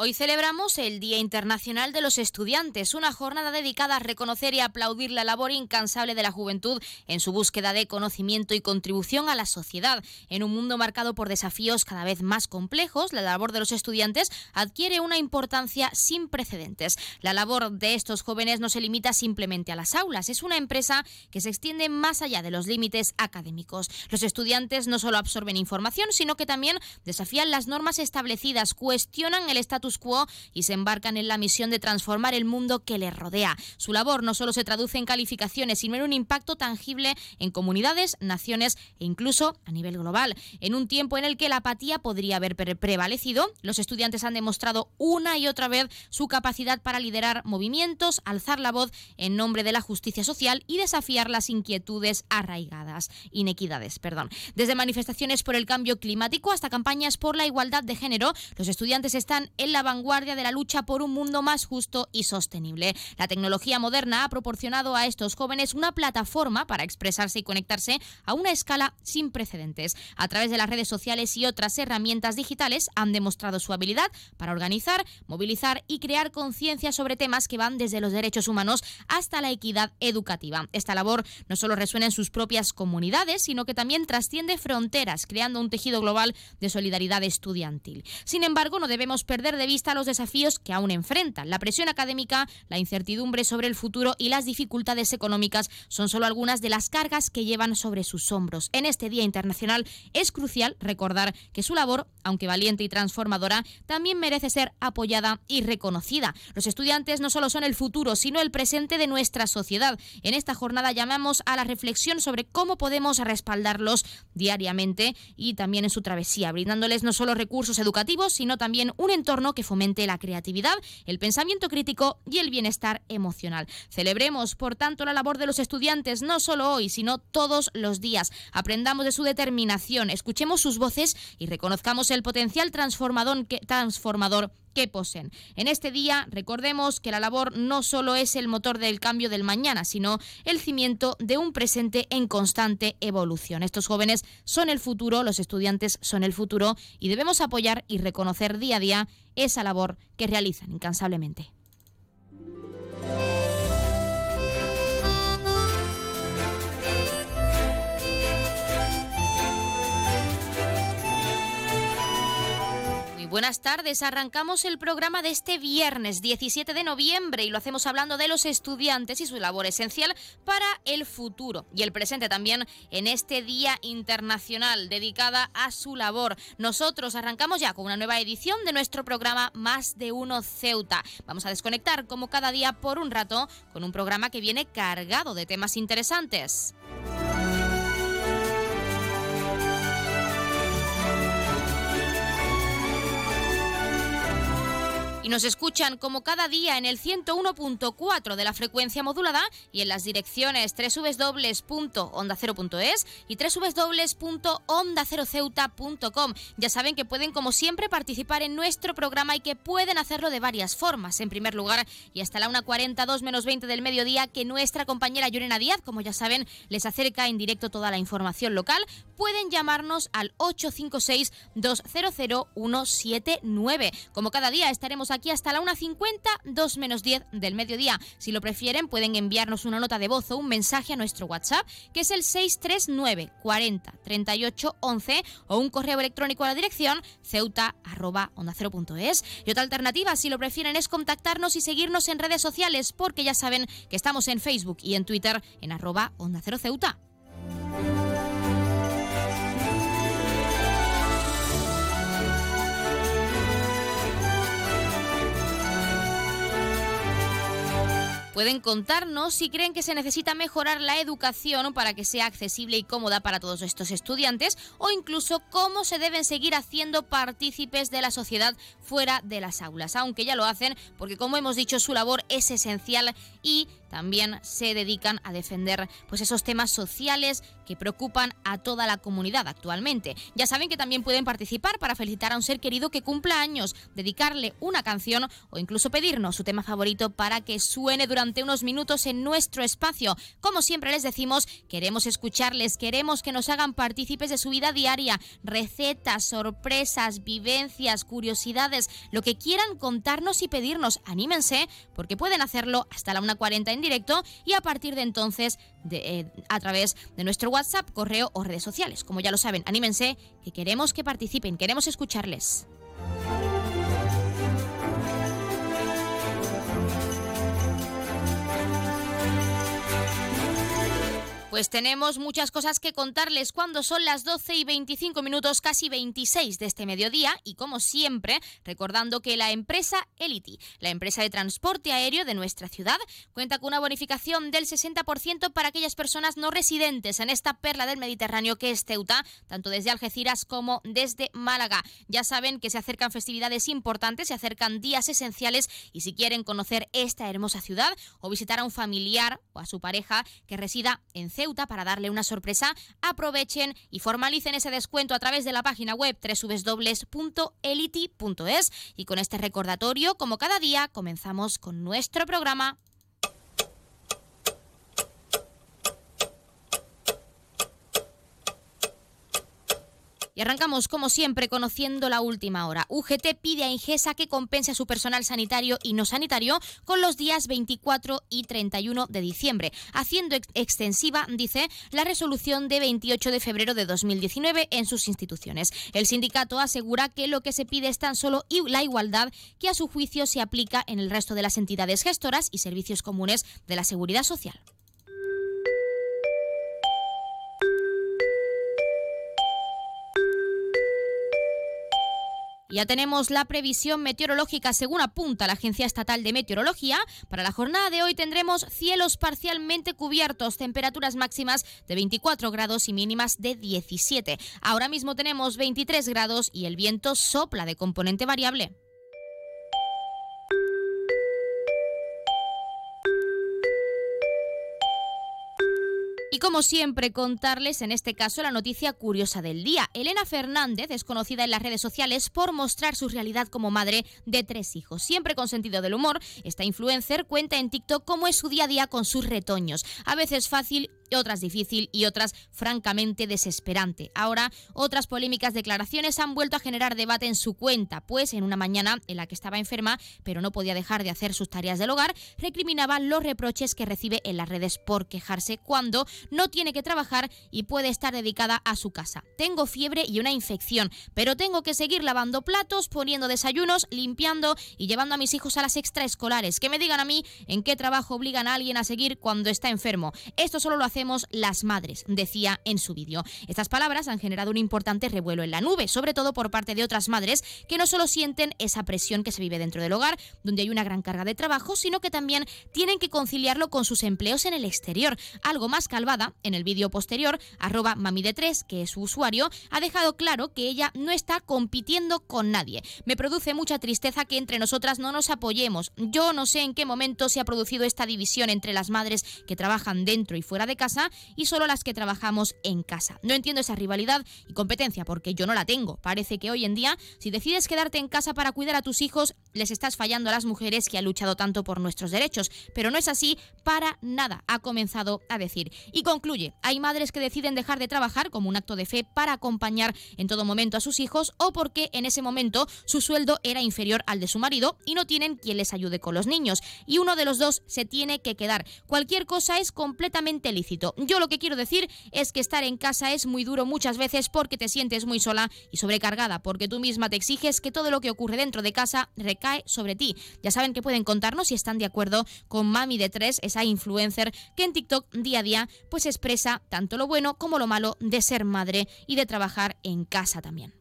Hoy celebramos el Día Internacional de los Estudiantes, una jornada dedicada a reconocer y aplaudir la labor incansable de la juventud en su búsqueda de conocimiento y contribución a la sociedad. En un mundo marcado por desafíos cada vez más complejos, la labor de los estudiantes adquiere una importancia sin precedentes. La labor de estos jóvenes no se limita simplemente a las aulas, es una empresa que se extiende más allá de los límites académicos. Los estudiantes no solo absorben información, sino que también desafían las normas establecidas, cuestionan el estatus quo y se embarcan en la misión de transformar el mundo que les rodea. Su labor no solo se traduce en calificaciones, sino en un impacto tangible en comunidades, naciones e incluso a nivel global. En un tiempo en el que la apatía podría haber prevalecido, los estudiantes han demostrado una y otra vez su capacidad para liderar movimientos, alzar la voz en nombre de la justicia social y desafiar las inquietudes arraigadas, inequidades, perdón. Desde manifestaciones por el cambio climático hasta campañas por la igualdad de género, los estudiantes están en la vanguardia de la lucha por un mundo más justo y sostenible. La tecnología moderna ha proporcionado a estos jóvenes una plataforma para expresarse y conectarse a una escala sin precedentes. A través de las redes sociales y otras herramientas digitales han demostrado su habilidad para organizar, movilizar y crear conciencia sobre temas que van desde los derechos humanos hasta la equidad educativa. Esta labor no solo resuena en sus propias comunidades, sino que también trasciende fronteras, creando un tejido global de solidaridad estudiantil. Sin embargo, no debemos perder de vista los desafíos que aún enfrentan. La presión académica, la incertidumbre sobre el futuro y las dificultades económicas son solo algunas de las cargas que llevan sobre sus hombros. En este Día Internacional es crucial recordar que su labor, aunque valiente y transformadora, también merece ser apoyada y reconocida. Los estudiantes no solo son el futuro, sino el presente de nuestra sociedad. En esta jornada llamamos a la reflexión sobre cómo podemos respaldarlos diariamente y también en su travesía, brindándoles no solo recursos educativos, sino también un entorno que fomente la creatividad, el pensamiento crítico y el bienestar emocional. Celebremos, por tanto, la labor de los estudiantes no solo hoy, sino todos los días. Aprendamos de su determinación, escuchemos sus voces y reconozcamos el potencial transformador que, transformador poseen. En este día recordemos que la labor no solo es el motor del cambio del mañana, sino el cimiento de un presente en constante evolución. Estos jóvenes son el futuro, los estudiantes son el futuro y debemos apoyar y reconocer día a día esa labor que realizan incansablemente. Buenas tardes. Arrancamos el programa de este viernes 17 de noviembre y lo hacemos hablando de los estudiantes y su labor esencial para el futuro y el presente también en este Día Internacional dedicada a su labor. Nosotros arrancamos ya con una nueva edición de nuestro programa Más de Uno Ceuta. Vamos a desconectar como cada día por un rato con un programa que viene cargado de temas interesantes. Nos escuchan como cada día en el 101.4 de la frecuencia modulada y en las direcciones www.ondacero.es y www.ondaceroceuta.com. Ya saben que pueden como siempre participar en nuestro programa y que pueden hacerlo de varias formas. En primer lugar, y hasta la 1.42 menos 20 del mediodía, que nuestra compañera Llorena Díaz, como ya saben, les acerca en directo toda la información local, pueden llamarnos al 856 200 179. Como cada día estaremos aquí aquí hasta la 1.50, 2 menos 10 del mediodía. Si lo prefieren, pueden enviarnos una nota de voz o un mensaje a nuestro WhatsApp, que es el 639 40 38 11, o un correo electrónico a la dirección ceuta Y otra alternativa, si lo prefieren, es contactarnos y seguirnos en redes sociales, porque ya saben que estamos en Facebook y en Twitter en arroba onda cero ceuta. Pueden contarnos si creen que se necesita mejorar la educación para que sea accesible y cómoda para todos estos estudiantes o incluso cómo se deben seguir haciendo partícipes de la sociedad fuera de las aulas, aunque ya lo hacen porque como hemos dicho su labor es esencial y también se dedican a defender pues esos temas sociales que preocupan a toda la comunidad actualmente. Ya saben que también pueden participar para felicitar a un ser querido que cumpla años, dedicarle una canción o incluso pedirnos su tema favorito para que suene durante unos minutos en nuestro espacio. Como siempre les decimos, queremos escucharles, queremos que nos hagan partícipes de su vida diaria, recetas, sorpresas, vivencias, curiosidades, lo que quieran contarnos y pedirnos. Anímense porque pueden hacerlo hasta la 1.40 en directo y a partir de entonces eh, a través de nuestro WhatsApp, correo o redes sociales. Como ya lo saben, anímense que queremos que participen, queremos escucharles. Pues tenemos muchas cosas que contarles cuando son las 12 y 25 minutos, casi 26 de este mediodía y como siempre, recordando que la empresa Elity, la empresa de transporte aéreo de nuestra ciudad, cuenta con una bonificación del 60% para aquellas personas no residentes en esta perla del Mediterráneo que es Ceuta, tanto desde Algeciras como desde Málaga. Ya saben que se acercan festividades importantes, se acercan días esenciales y si quieren conocer esta hermosa ciudad o visitar a un familiar o a su pareja que resida en Ceuta para darle una sorpresa, aprovechen y formalicen ese descuento a través de la página web www.elity.es. Y con este recordatorio, como cada día, comenzamos con nuestro programa. Y arrancamos, como siempre, conociendo la última hora. UGT pide a Ingesa que compense a su personal sanitario y no sanitario con los días 24 y 31 de diciembre, haciendo extensiva, dice, la resolución de 28 de febrero de 2019 en sus instituciones. El sindicato asegura que lo que se pide es tan solo la igualdad que a su juicio se aplica en el resto de las entidades gestoras y servicios comunes de la seguridad social. Ya tenemos la previsión meteorológica según apunta la Agencia Estatal de Meteorología. Para la jornada de hoy tendremos cielos parcialmente cubiertos, temperaturas máximas de 24 grados y mínimas de 17. Ahora mismo tenemos 23 grados y el viento sopla de componente variable. Y como siempre, contarles en este caso la noticia curiosa del día. Elena Fernández es conocida en las redes sociales por mostrar su realidad como madre de tres hijos. Siempre con sentido del humor, esta influencer cuenta en TikTok cómo es su día a día con sus retoños. A veces fácil otras difícil y otras francamente desesperante. Ahora, otras polémicas declaraciones han vuelto a generar debate en su cuenta, pues en una mañana en la que estaba enferma, pero no podía dejar de hacer sus tareas del hogar, recriminaba los reproches que recibe en las redes por quejarse cuando no tiene que trabajar y puede estar dedicada a su casa. Tengo fiebre y una infección, pero tengo que seguir lavando platos, poniendo desayunos, limpiando y llevando a mis hijos a las extraescolares. Que me digan a mí en qué trabajo obligan a alguien a seguir cuando está enfermo. Esto solo lo hace las madres, decía en su vídeo. Estas palabras han generado un importante revuelo en la nube, sobre todo por parte de otras madres que no solo sienten esa presión que se vive dentro del hogar, donde hay una gran carga de trabajo, sino que también tienen que conciliarlo con sus empleos en el exterior. Algo más calvada, en el vídeo posterior, arroba mami de 3 que es su usuario, ha dejado claro que ella no está compitiendo con nadie. Me produce mucha tristeza que entre nosotras no nos apoyemos. Yo no sé en qué momento se ha producido esta división entre las madres que trabajan dentro y fuera de casa y solo las que trabajamos en casa. No entiendo esa rivalidad y competencia porque yo no la tengo. Parece que hoy en día, si decides quedarte en casa para cuidar a tus hijos, les estás fallando a las mujeres que han luchado tanto por nuestros derechos. Pero no es así para nada, ha comenzado a decir. Y concluye, hay madres que deciden dejar de trabajar como un acto de fe para acompañar en todo momento a sus hijos o porque en ese momento su sueldo era inferior al de su marido y no tienen quien les ayude con los niños. Y uno de los dos se tiene que quedar. Cualquier cosa es completamente Yo lo que quiero decir es que estar en casa es muy duro muchas veces porque te sientes muy sola y sobrecargada, porque tú misma te exiges que todo lo que ocurre dentro de casa recae sobre ti. Ya saben que pueden contarnos si están de acuerdo con Mami de Tres, esa influencer que en TikTok día a día pues expresa tanto lo bueno como lo malo de ser madre y de trabajar en casa también.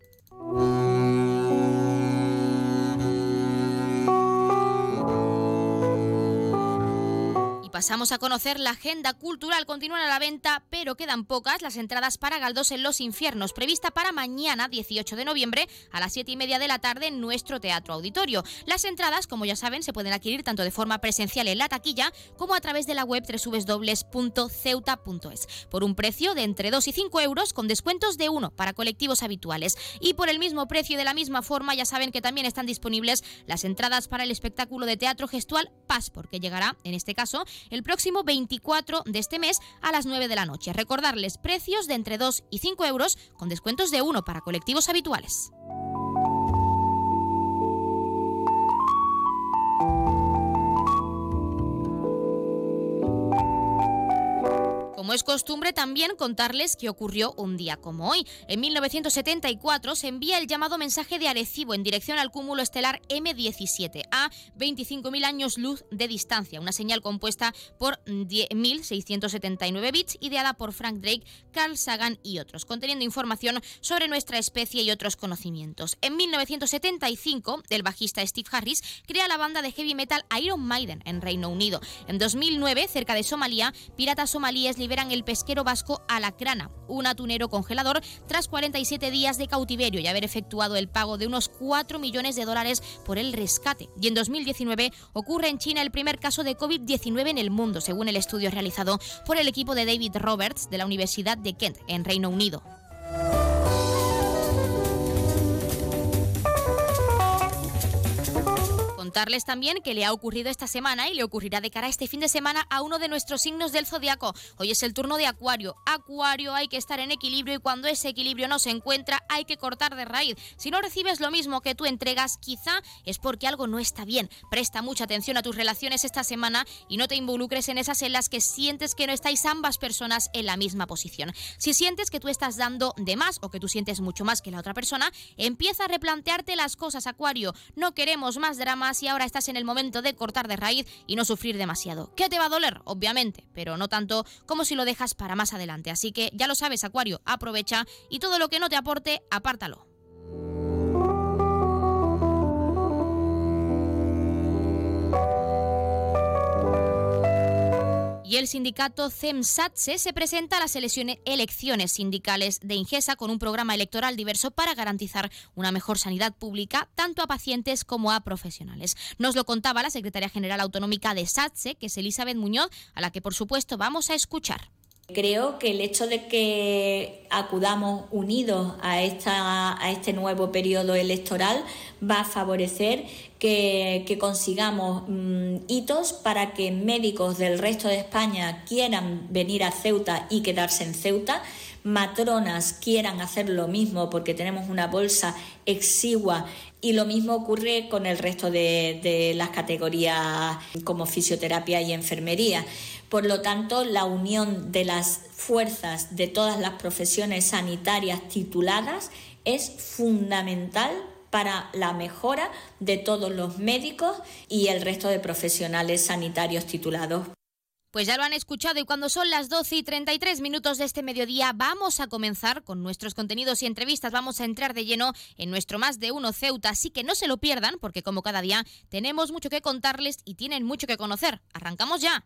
Pasamos a conocer la agenda cultural. Continúan a la venta, pero quedan pocas las entradas para Galdós en los Infiernos, prevista para mañana, 18 de noviembre, a las 7 y media de la tarde en nuestro Teatro Auditorio. Las entradas, como ya saben, se pueden adquirir tanto de forma presencial en la taquilla como a través de la web www.ceuta.es, por un precio de entre 2 y 5 euros, con descuentos de 1 para colectivos habituales. Y por el mismo precio y de la misma forma, ya saben que también están disponibles las entradas para el espectáculo de teatro gestual Paz, porque llegará, en este caso, el próximo 24 de este mes a las 9 de la noche. Recordarles precios de entre 2 y 5 euros con descuentos de 1 para colectivos habituales. Como es costumbre también contarles qué ocurrió un día como hoy. En 1974 se envía el llamado mensaje de Arecibo en dirección al cúmulo estelar M17 a 25.000 años luz de distancia, una señal compuesta por 10.679 bits ideada por Frank Drake, Carl Sagan y otros, conteniendo información sobre nuestra especie y otros conocimientos. En 1975, el bajista Steve Harris crea la banda de heavy metal Iron Maiden en Reino Unido. En 2009, cerca de Somalia, piratas somalíes liberan el pesquero vasco Alacrana, un atunero congelador, tras 47 días de cautiverio y haber efectuado el pago de unos 4 millones de dólares por el rescate. Y en 2019 ocurre en China el primer caso de COVID-19 en el mundo, según el estudio realizado por el equipo de David Roberts de la Universidad de Kent, en Reino Unido. Contarles también que le ha ocurrido esta semana y le ocurrirá de cara a este fin de semana a uno de nuestros signos del zodiaco. Hoy es el turno de Acuario. Acuario hay que estar en equilibrio y cuando ese equilibrio no se encuentra hay que cortar de raíz. Si no recibes lo mismo que tú entregas, quizá es porque algo no está bien. Presta mucha atención a tus relaciones esta semana y no te involucres en esas en las que sientes que no estáis ambas personas en la misma posición. Si sientes que tú estás dando de más o que tú sientes mucho más que la otra persona, empieza a replantearte las cosas, Acuario. No queremos más dramas y ahora estás en el momento de cortar de raíz y no sufrir demasiado. ¿Qué te va a doler? Obviamente, pero no tanto como si lo dejas para más adelante. Así que ya lo sabes, Acuario, aprovecha y todo lo que no te aporte, apártalo. Y el sindicato CEMSATSE se presenta a las elecciones sindicales de Ingesa con un programa electoral diverso para garantizar una mejor sanidad pública tanto a pacientes como a profesionales. Nos lo contaba la secretaria general autonómica de SATSE, que es Elizabeth Muñoz, a la que por supuesto vamos a escuchar. Creo que el hecho de que acudamos unidos a, esta, a este nuevo periodo electoral va a favorecer que, consigamos mm, hitos para que médicos del resto de España quieran venir a Ceuta y quedarse en Ceuta, matronas quieran hacer lo mismo porque tenemos una bolsa exigua y lo mismo ocurre con el resto de, de las categorías como fisioterapia y enfermería. Por lo tanto, la unión de las fuerzas de todas las profesiones sanitarias tituladas es fundamental para la mejora de todos los médicos y el resto de profesionales sanitarios titulados. Pues ya lo han escuchado y cuando son las 12 y 33 minutos de este mediodía vamos a comenzar con nuestros contenidos y entrevistas. Vamos a entrar de lleno en nuestro Más de Uno Ceuta, así que no se lo pierdan porque como cada día tenemos mucho que contarles y tienen mucho que conocer. Arrancamos ya.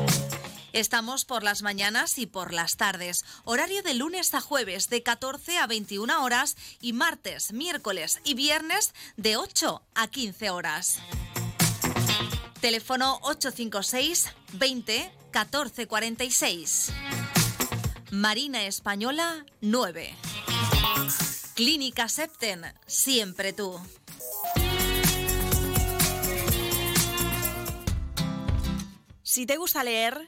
Estamos por las mañanas y por las tardes. Horario de lunes a jueves de 14 a 21 horas y martes, miércoles y viernes de 8 a 15 horas. Teléfono 856 20 1446. Marina Española 9. Clínica Septen, siempre tú. Si te gusta leer,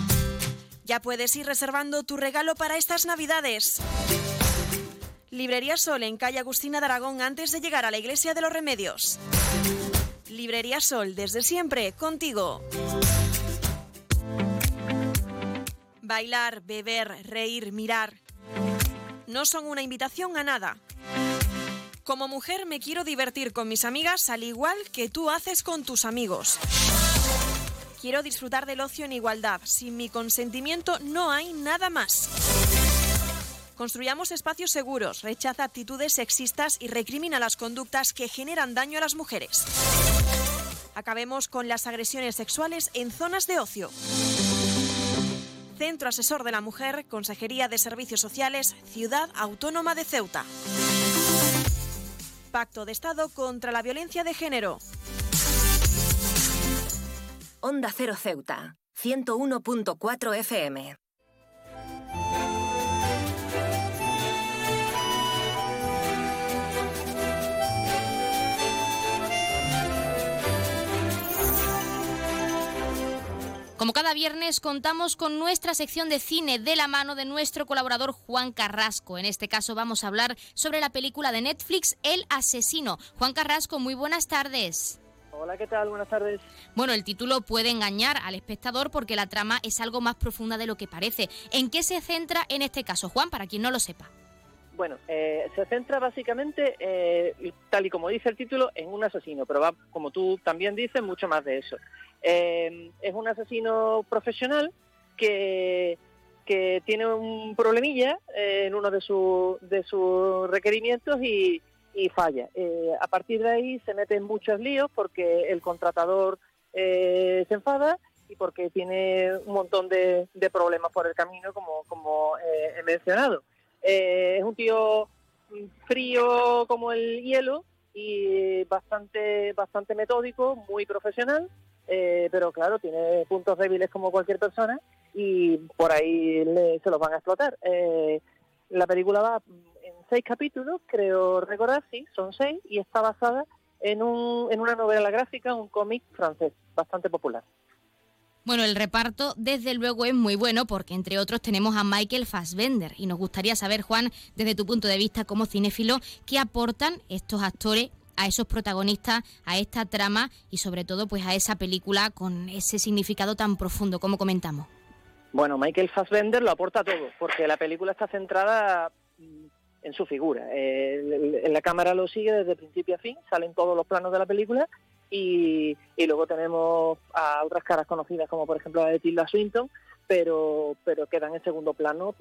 Ya puedes ir reservando tu regalo para estas Navidades. Librería Sol en calle Agustina de Aragón antes de llegar a la Iglesia de los Remedios. Librería Sol, desde siempre, contigo. Bailar, beber, reír, mirar. No son una invitación a nada. Como mujer me quiero divertir con mis amigas al igual que tú haces con tus amigos. Quiero disfrutar del ocio en igualdad. Sin mi consentimiento no hay nada más. Construyamos espacios seguros, rechaza actitudes sexistas y recrimina las conductas que generan daño a las mujeres. Acabemos con las agresiones sexuales en zonas de ocio. Centro Asesor de la Mujer, Consejería de Servicios Sociales, Ciudad Autónoma de Ceuta. Pacto de Estado contra la Violencia de Género. Onda Cero Ceuta, 101.4 FM. Como cada viernes contamos con nuestra sección de cine de la mano de nuestro colaborador Juan Carrasco. En este caso vamos a hablar sobre la película de Netflix El asesino. Juan Carrasco, muy buenas tardes. Hola, ¿qué tal? Buenas tardes. Bueno, el título puede engañar al espectador porque la trama es algo más profunda de lo que parece. ¿En qué se centra en este caso, Juan, para quien no lo sepa? Bueno, eh, se centra básicamente, eh, tal y como dice el título, en un asesino, pero va, como tú también dices, mucho más de eso. Eh, es un asesino profesional que, que tiene un problemilla en uno de, de sus requerimientos y, falla. Eh, a partir de ahí se mete en muchos líos porque el contratador se enfada y porque tiene un montón de, problemas por el camino, como, como he mencionado. es un tío frío como el hielo y bastante, bastante metódico, muy profesional eh, pero claro, tiene puntos débiles como cualquier persona y por ahí se los van a explotar. Eh, la película va seis capítulos, creo recordar, sí, son seis, y está basada en, un, en una novela gráfica, un cómic francés, bastante popular. Bueno, el reparto desde luego es muy bueno porque entre otros tenemos a Michael Fassbender y nos gustaría saber, Juan, desde tu punto de vista como cinéfilo, qué aportan estos actores a esos protagonistas, a esta trama y sobre todo pues a esa película con ese significado tan profundo como comentamos. Bueno, Michael Fassbender lo aporta todo porque la película está centrada mm, en su figura. en la cámara lo sigue desde principio a fin, salen todos los planos de la película y, luego tenemos a otras caras conocidas como por ejemplo la de Tilda Swinton, pero, pero quedan en segundo plano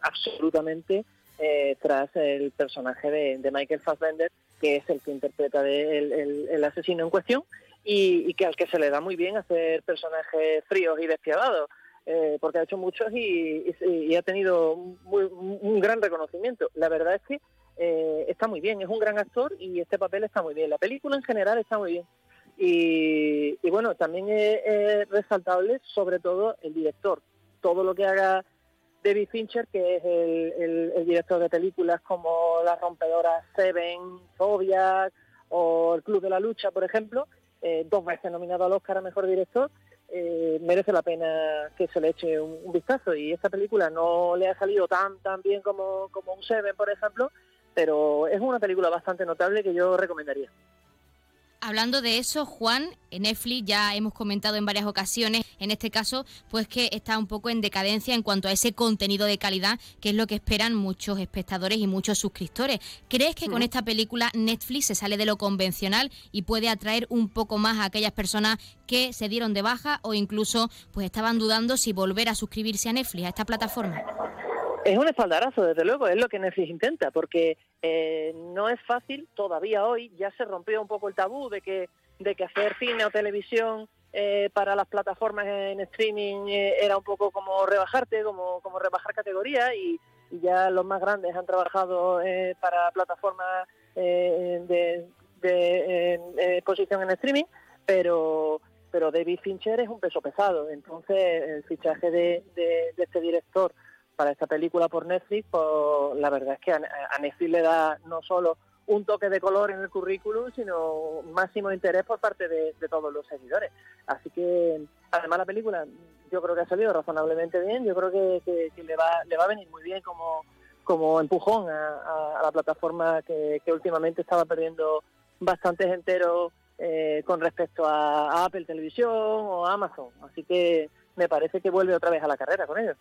absolutamente eh, tras el personaje de, Michael Fassbender, que es el que interpreta el, asesino en cuestión y, que al que se le da muy bien hacer personajes fríos y despiadados. Eh, porque ha hecho muchos y, ha tenido un gran reconocimiento. La verdad es que eh, está muy bien, es un gran actor y este papel está muy bien. La película en general está muy bien. Y, bueno, también es, resaltable sobre todo el director. Todo lo que haga David Fincher, que es el, director de películas como La rompedora Seven, Zodiac o El Club de la Lucha, por ejemplo, eh, dos veces nominado al Oscar a Mejor Director, eh, merece la pena que se le eche un, vistazo. Y esta película no le ha salido tan, tan bien como, como un Seven, por ejemplo, pero es una película bastante notable que yo recomendaría. Hablando de eso, Juan, en Netflix ya hemos comentado en varias ocasiones, en este caso, pues que está un poco en decadencia en cuanto a ese contenido de calidad, que es lo que esperan muchos espectadores y muchos suscriptores. ¿Crees que con esta película Netflix se sale de lo convencional y puede atraer un poco más a aquellas personas que se dieron de baja o incluso pues estaban dudando si volver a suscribirse a Netflix, a esta plataforma? Es un espaldarazo, desde luego, es lo que Netflix intenta, porque eh, no es fácil todavía hoy, ya se rompió un poco el tabú de que, de que hacer cine o televisión eh, para las plataformas en streaming eh, era un poco como rebajarte, como, como rebajar categoría y, ya los más grandes han trabajado para plataformas de, de exposición en streaming, pero pero David Fincher es un peso pesado, entonces el fichaje de este director para esta película por Netflix, pues la verdad es que a, Netflix le da no solo un toque de color en el currículum, sino máximo interés por parte de, todos los seguidores. Así que, además la película yo creo que ha salido razonablemente bien, yo creo que, le, va, le va a venir muy bien como, como empujón a, la plataforma que, últimamente estaba perdiendo bastantes enteros eh, con respecto a, a Apple Televisión o Amazon. Así que me parece que vuelve otra vez a la carrera con ellos.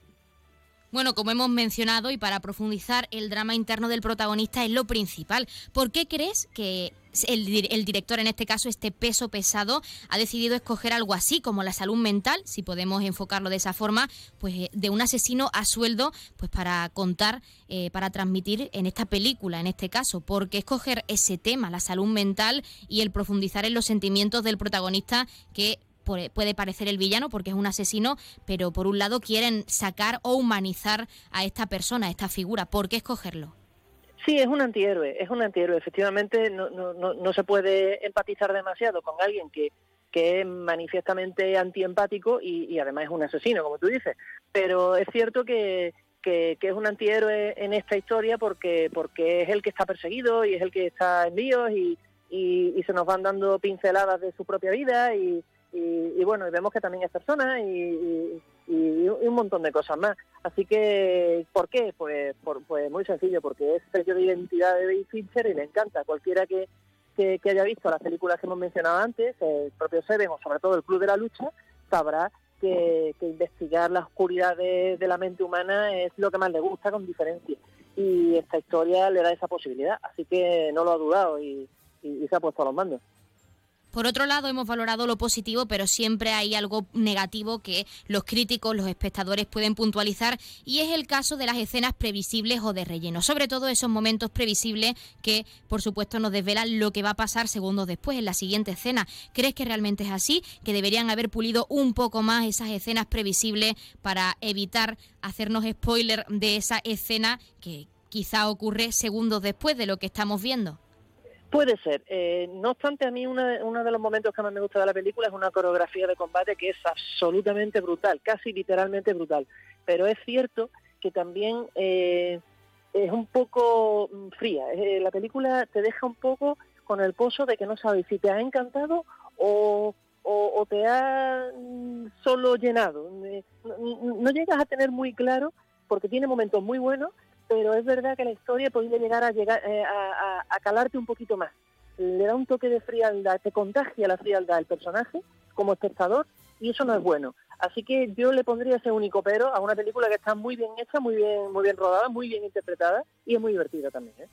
Bueno, como hemos mencionado y para profundizar, el drama interno del protagonista es lo principal. ¿Por qué crees que el, director, en este caso, este peso pesado, ha decidido escoger algo así como la salud mental, si podemos enfocarlo de esa forma, pues eh, de un asesino a sueldo, pues para contar, eh, para transmitir en esta película, en este caso, ¿por qué escoger ese tema, la salud mental y el profundizar en los sentimientos del protagonista que puede parecer el villano porque es un asesino, pero por un lado quieren sacar o humanizar a esta persona, a esta figura. ¿Por qué escogerlo? Sí, es un antihéroe, es un antihéroe. Efectivamente, no, no, no, se puede empatizar demasiado con alguien que, que es manifiestamente antiempático y, y además es un asesino, como tú dices. Pero es cierto que, que, es un antihéroe en esta historia porque, porque es el que está perseguido y es el que está en líos y, y se nos van dando pinceladas de su propia vida y, y, bueno, y vemos que también es persona y, un montón de cosas más. Así que, ¿por qué? Pues, pues muy sencillo, porque es sello de identidad de David Fincher y le encanta. Cualquiera que, que, haya visto las películas que hemos mencionado antes, el propio Seven o sobre todo el Club de la Lucha, sabrá que, investigar la oscuridad de, la mente humana es lo que más le gusta con diferencia. Y esta historia le da esa posibilidad, así que no lo ha dudado y se ha puesto a los mandos. Por otro lado, hemos valorado lo positivo, pero siempre hay algo negativo que los críticos, los espectadores pueden puntualizar y es el caso de las escenas previsibles o de relleno. Sobre todo esos momentos previsibles que, por supuesto, nos desvelan lo que va a pasar segundos después en la siguiente escena. ¿Crees que realmente es así? ¿Que deberían haber pulido un poco más esas escenas previsibles para evitar hacernos spoiler de esa escena que quizá ocurre segundos después de lo que estamos viendo? Puede ser. Eh, no obstante, a mí uno de los momentos que más me gusta de la película es una coreografía de combate que es absolutamente brutal, casi literalmente brutal. Pero es cierto que también eh, es un poco mm, fría. Eh, la película te deja un poco con el pozo de que no sabes si te ha encantado o, te ha mm, solo llenado. No, llegas a tener muy claro, porque tiene momentos muy buenos, pero es verdad que la historia podría llegar a, llegar, eh, a, calarte un poquito más. Le da un toque de frialdad, te contagia la frialdad al personaje como espectador y eso no es bueno. Así que yo le pondría ese único pero a una película que está muy bien hecha, muy bien, muy bien rodada, muy bien interpretada y es muy divertida también. ¿eh?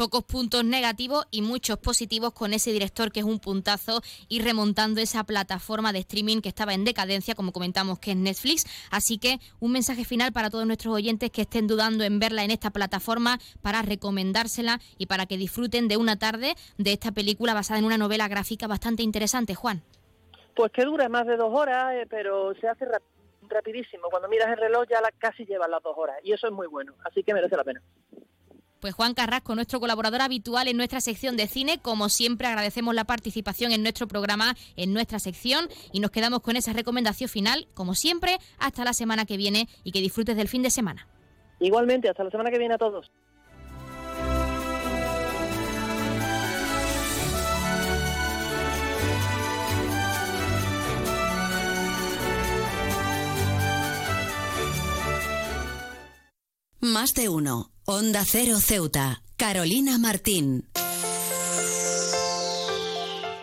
Pocos puntos negativos y muchos positivos con ese director que es un puntazo y remontando esa plataforma de streaming que estaba en decadencia, como comentamos que es Netflix. Así que un mensaje final para todos nuestros oyentes que estén dudando en verla en esta plataforma para recomendársela y para que disfruten de una tarde de esta película basada en una novela gráfica bastante interesante, Juan. Pues que dura más de dos horas, eh, pero se hace rapidísimo. Cuando miras el reloj ya la, casi llevan las dos horas y eso es muy bueno, así que merece la pena. Pues Juan Carrasco, nuestro colaborador habitual en nuestra sección de cine, como siempre agradecemos la participación en nuestro programa, en nuestra sección y nos quedamos con esa recomendación final, como siempre, hasta la semana que viene y que disfrutes del fin de semana. Igualmente, hasta la semana que viene a todos. Más de uno. Onda Cero Ceuta. Carolina Martín.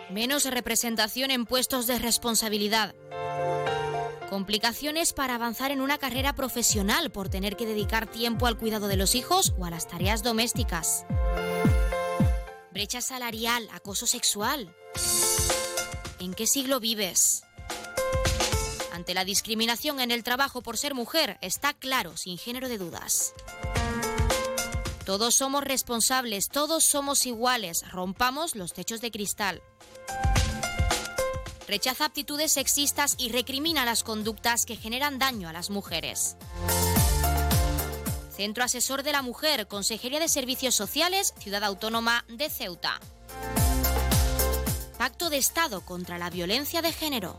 Menos representación en puestos de responsabilidad. Complicaciones para avanzar en una carrera profesional por tener que dedicar tiempo al cuidado de los hijos o a las tareas domésticas. Brecha salarial, acoso sexual. ¿En qué siglo vives? Ante la discriminación en el trabajo por ser mujer, está claro, sin género de dudas. Todos somos responsables, todos somos iguales, rompamos los techos de cristal. Rechaza aptitudes sexistas y recrimina las conductas que generan daño a las mujeres. Centro Asesor de la Mujer, Consejería de Servicios Sociales, Ciudad Autónoma de Ceuta. Pacto de Estado contra la Violencia de Género.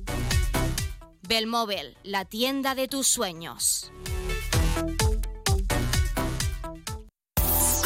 Belmóvil, la tienda de tus sueños.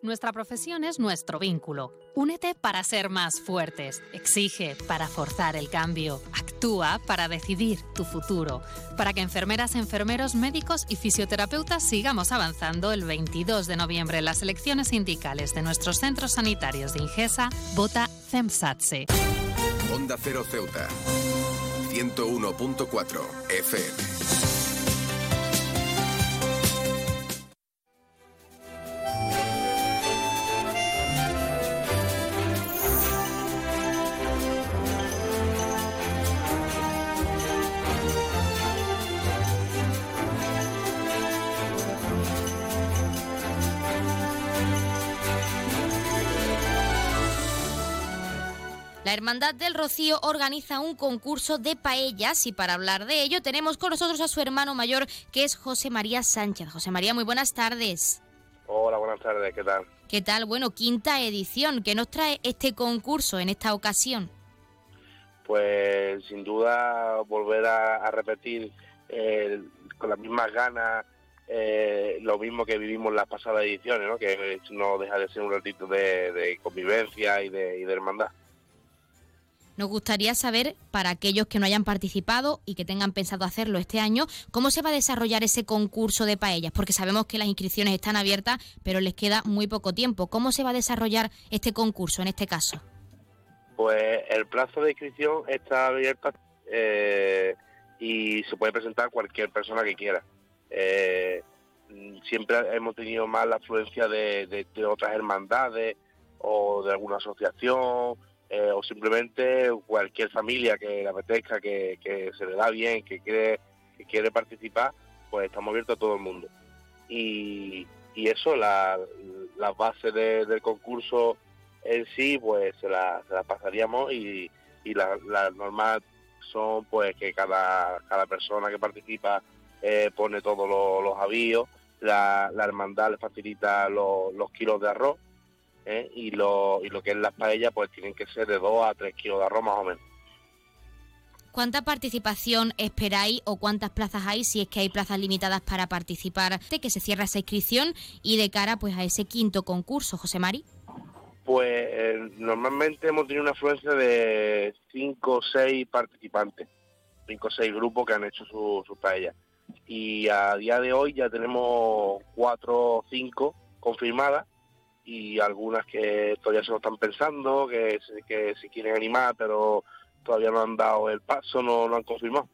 Nuestra profesión es nuestro vínculo. Únete para ser más fuertes. Exige para forzar el cambio. Actúa para decidir tu futuro. Para que enfermeras, enfermeros, médicos y fisioterapeutas sigamos avanzando el 22 de noviembre en las elecciones sindicales de nuestros centros sanitarios de Ingesa, vota CEMSATSE. Onda Cero Ceuta. 101.4 FM. Hermandad del Rocío organiza un concurso de paellas y para hablar de ello tenemos con nosotros a su hermano mayor que es José María Sánchez. José María, muy buenas tardes. Hola, buenas tardes, ¿qué tal? ¿Qué tal? Bueno, quinta edición. ¿Qué nos trae este concurso en esta ocasión? Pues sin duda volver a, repetir eh, con las mismas ganas eh, lo mismo que vivimos las pasadas ediciones, ¿no? que no deja de ser un ratito de, convivencia y de, y de hermandad. Nos gustaría saber, para aquellos que no hayan participado y que tengan pensado hacerlo este año, cómo se va a desarrollar ese concurso de paellas, porque sabemos que las inscripciones están abiertas, pero les queda muy poco tiempo. ¿Cómo se va a desarrollar este concurso en este caso? Pues el plazo de inscripción está abierto eh, y se puede presentar cualquier persona que quiera. Eh, siempre hemos tenido más la afluencia de otras hermandades o de alguna asociación eh, o simplemente cualquier familia que le apetezca, que, se le da bien, que quiere, que quiere participar, pues estamos abiertos a todo el mundo. Y, y eso, las la bases del concurso en sí, pues se las la pasaríamos y, y las la normas son pues que cada, cada persona que participa eh, pone todos los, avíos, la, la hermandad le facilita los kilos de arroz ¿eh? y, lo, y lo que es las paellas pues tienen que ser de 2 a 3 kilos de arroz más o menos. ¿Cuánta participación esperáis o cuántas plazas hay si es que hay plazas limitadas para participar? De que se cierra esa inscripción y de cara pues a ese quinto concurso, José Mari. Pues eh, normalmente hemos tenido una afluencia de 5 o 6 participantes, 5 o 6 grupos que han hecho sus su paellas. Y a día de hoy ya tenemos 4 o 5 confirmadas y algunas que todavía se lo están pensando, que, que se quieren animar, pero todavía no han dado el paso, no lo han confirmado.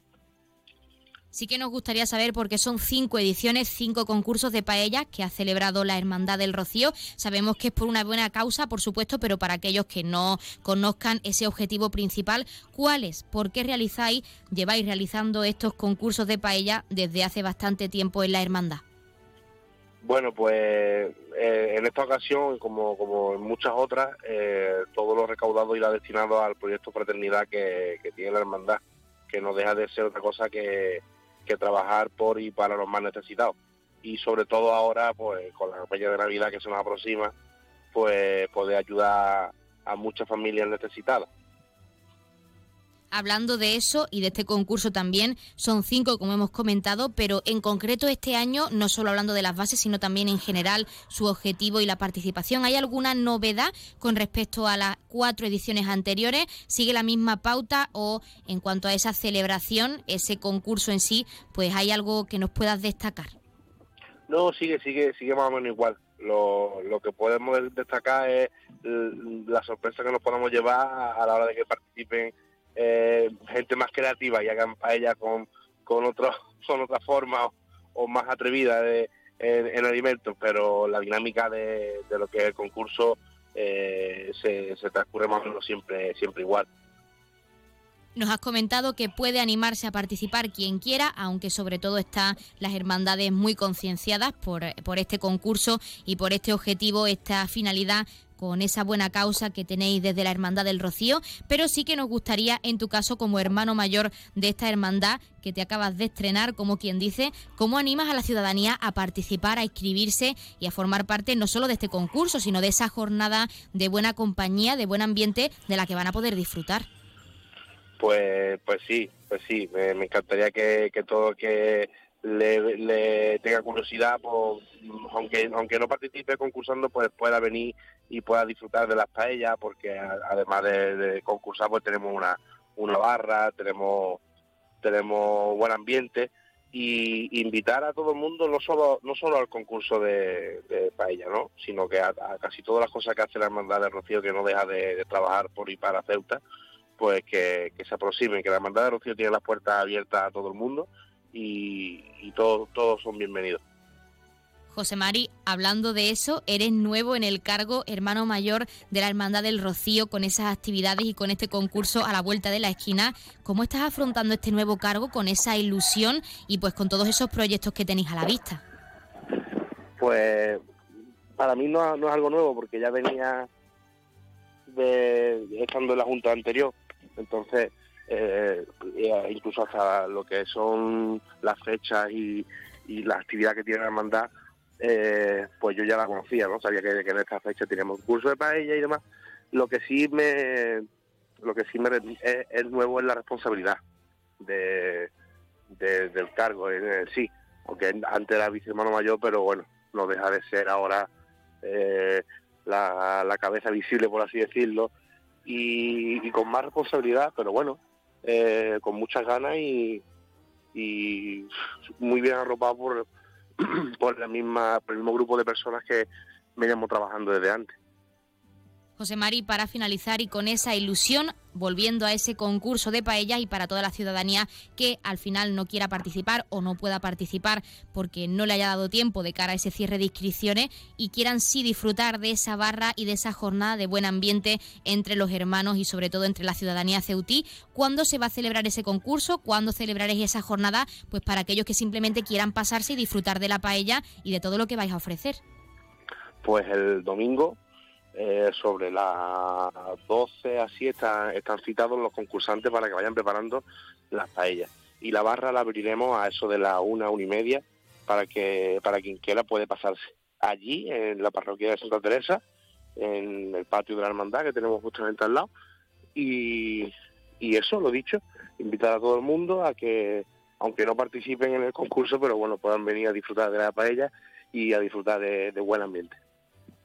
Sí que nos gustaría saber, porque son cinco ediciones, cinco concursos de paellas que ha celebrado la Hermandad del Rocío. Sabemos que es por una buena causa, por supuesto, pero para aquellos que no conozcan ese objetivo principal, ¿cuáles? ¿Por qué realizáis, lleváis realizando estos concursos de paella desde hace bastante tiempo en la Hermandad? Bueno, pues eh, en esta ocasión, como, como en muchas otras, eh, todo lo recaudado irá destinado al proyecto Fraternidad que, tiene la hermandad, que no deja de ser otra cosa que, trabajar por y para los más necesitados. Y sobre todo ahora, pues con la campaña de Navidad que se nos aproxima, pues poder ayudar a muchas familias necesitadas hablando de eso y de este concurso también. Son cinco, como hemos comentado, pero en concreto este año, no solo hablando de las bases, sino también en general su objetivo y la participación. ¿Hay alguna novedad con respecto a las cuatro ediciones anteriores? ¿Sigue la misma pauta o en cuanto a esa celebración, ese concurso en sí, pues hay algo que nos puedas destacar? No, sigue, sigue, sigue más o menos igual. Lo, lo que podemos destacar es la sorpresa que nos podemos llevar a la hora de que participen eh, gente más creativa y hagan paella con, con, otro, con otra forma o, más atrevida de, en, alimentos, pero la dinámica de, lo que es el concurso eh, se, se transcurre más o menos siempre, siempre igual. Nos has comentado que puede animarse a participar quien quiera, aunque sobre todo están las hermandades muy concienciadas por, por este concurso y por este objetivo, esta finalidad con esa buena causa que tenéis desde la Hermandad del Rocío, pero sí que nos gustaría, en tu caso, como hermano mayor de esta hermandad que te acabas de estrenar, como quien dice, cómo animas a la ciudadanía a participar, a inscribirse y a formar parte no solo de este concurso, sino de esa jornada de buena compañía, de buen ambiente, de la que van a poder disfrutar. Pues, pues sí, pues sí, me, encantaría que, que todo que le, tenga curiosidad, pues, aunque aunque no participe concursando, pues pueda venir y pueda disfrutar de las paellas, porque además de, concursar, pues tenemos una, una barra, tenemos tenemos buen ambiente y invitar a todo el mundo no solo no solo al concurso de, paella, ¿no? sino que a, casi todas las cosas que hace la hermandad de Rocío, que no deja de, de trabajar por y para Ceuta, pues que, se aproximen, que la Hermandad de Rocío tiene las puertas abiertas a todo el mundo y, todos, todos son bienvenidos. José Mari, hablando de eso, eres nuevo en el cargo hermano mayor de la Hermandad del Rocío con esas actividades y con este concurso a la vuelta de la esquina. ¿Cómo estás afrontando este nuevo cargo con esa ilusión y pues con todos esos proyectos que tenéis a la vista? Pues para mí no, no es algo nuevo porque ya venía de estando en la junta anterior. Entonces, eh, incluso hasta lo que son las fechas y, y la actividad que tiene la hermandad, eh, pues yo ya la conocía, ¿no? Sabía que, en esta fecha teníamos curso de paella y demás. Lo que sí me lo que sí me es, nuevo es la responsabilidad de, del cargo en, sí, aunque antes era vicehermano mayor, pero bueno, no deja de ser ahora eh, la, cabeza visible, por así decirlo, y, con más responsabilidad, pero bueno, eh, con muchas ganas y, y muy bien arropado por, por, la misma, por el mismo grupo de personas que veníamos trabajando desde antes. José Mari, para finalizar y con esa ilusión, volviendo a ese concurso de paellas y para toda la ciudadanía que al final no quiera participar o no pueda participar porque no le haya dado tiempo de cara a ese cierre de inscripciones y quieran sí disfrutar de esa barra y de esa jornada de buen ambiente entre los hermanos y sobre todo entre la ciudadanía ceutí. ¿Cuándo se va a celebrar ese concurso? ¿Cuándo celebraréis esa jornada? Pues para aquellos que simplemente quieran pasarse y disfrutar de la paella y de todo lo que vais a ofrecer. Pues el domingo eh, sobre las 12 así están, están citados los concursantes para que vayan preparando las paellas. Y la barra la abriremos a eso de la una, una y media, para que para quien quiera puede pasarse. Allí, en la parroquia de Santa Teresa, en el patio de la hermandad que tenemos justamente al lado. Y, eso, lo dicho, invitar a todo el mundo a que, aunque no participen en el concurso, pero bueno, puedan venir a disfrutar de la paella y a disfrutar de buen ambiente.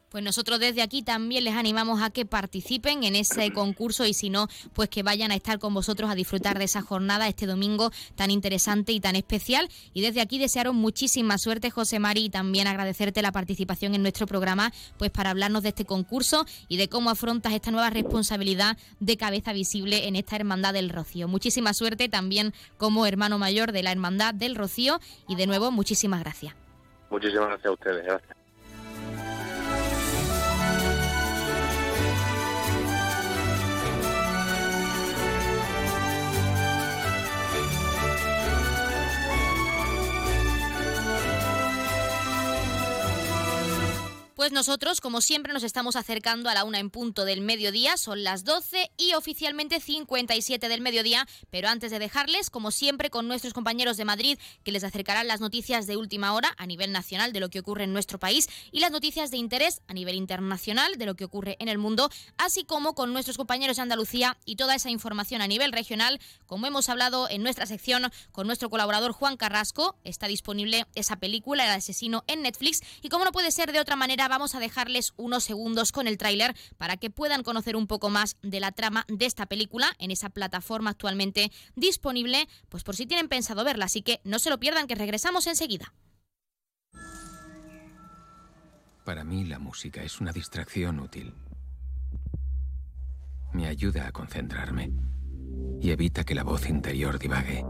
Pues nosotros desde aquí también les animamos a que participen en ese concurso y si no, pues que vayan a estar con vosotros a disfrutar de esa jornada este domingo tan interesante y tan especial. Y desde aquí desearos muchísima suerte, José Mari, y también agradecerte la participación en nuestro programa, pues para hablarnos de este concurso y de cómo afrontas esta nueva responsabilidad de cabeza visible en esta Hermandad del Rocío. Muchísima suerte también como hermano mayor de la Hermandad del Rocío y de nuevo muchísimas gracias. Muchísimas gracias a ustedes. Pues nosotros, como siempre, nos estamos acercando a la una en punto del mediodía, son las 12 y oficialmente 57 del mediodía, pero antes de dejarles, como siempre, con nuestros compañeros de Madrid, que les acercarán las noticias de última hora a nivel nacional de lo que ocurre en nuestro país y las noticias de interés a nivel internacional de lo que ocurre en el mundo, así como con nuestros compañeros de Andalucía y toda esa información a nivel regional, como hemos hablado en nuestra sección con nuestro colaborador Juan Carrasco, está disponible esa película, El asesino, en Netflix, y como no puede ser de otra manera, vamos a dejarles unos segundos con el tráiler para que puedan conocer un poco más de la trama de esta película en esa plataforma actualmente disponible, pues por si tienen pensado verla, así que no se lo pierdan que regresamos enseguida. Para mí la música es una distracción útil. Me ayuda a concentrarme y evita que la voz interior divague.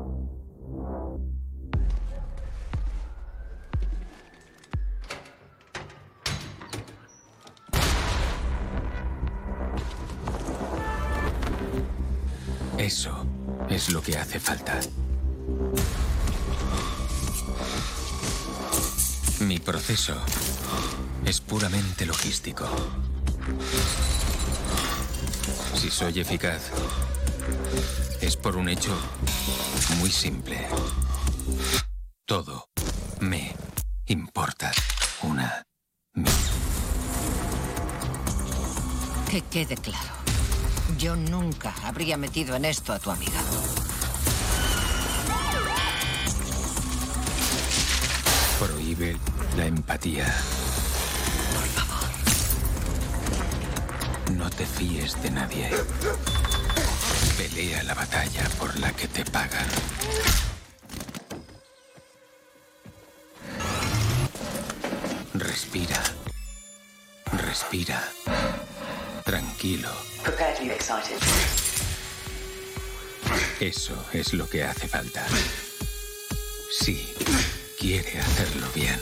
Eso es lo que hace falta. Mi proceso es puramente logístico. Si soy eficaz, es por un hecho muy simple. Todo me importa una mí. Que quede claro. Yo nunca habría metido en esto a tu amiga. Prohíbe la empatía. Por favor. No te fíes de nadie. Pelea la batalla por la que te pagan. Respira. Respira. Tranquilo. Eso es lo que hace falta. Sí, quiere hacerlo bien.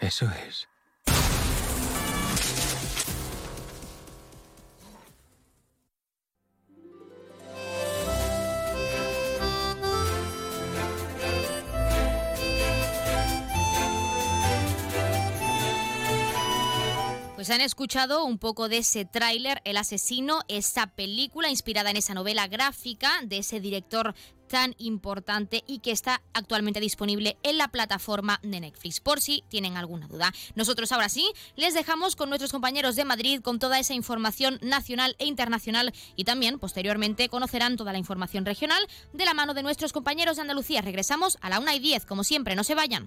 Eso es. Pues han escuchado un poco de ese tráiler, El asesino, esa película inspirada en esa novela gráfica de ese director tan importante y que está actualmente disponible en la plataforma de Netflix, por si tienen alguna duda. Nosotros ahora sí, les dejamos con nuestros compañeros de Madrid con toda esa información nacional e internacional y también posteriormente conocerán toda la información regional de la mano de nuestros compañeros de Andalucía. Regresamos a la 1 y 10, como siempre, no se vayan.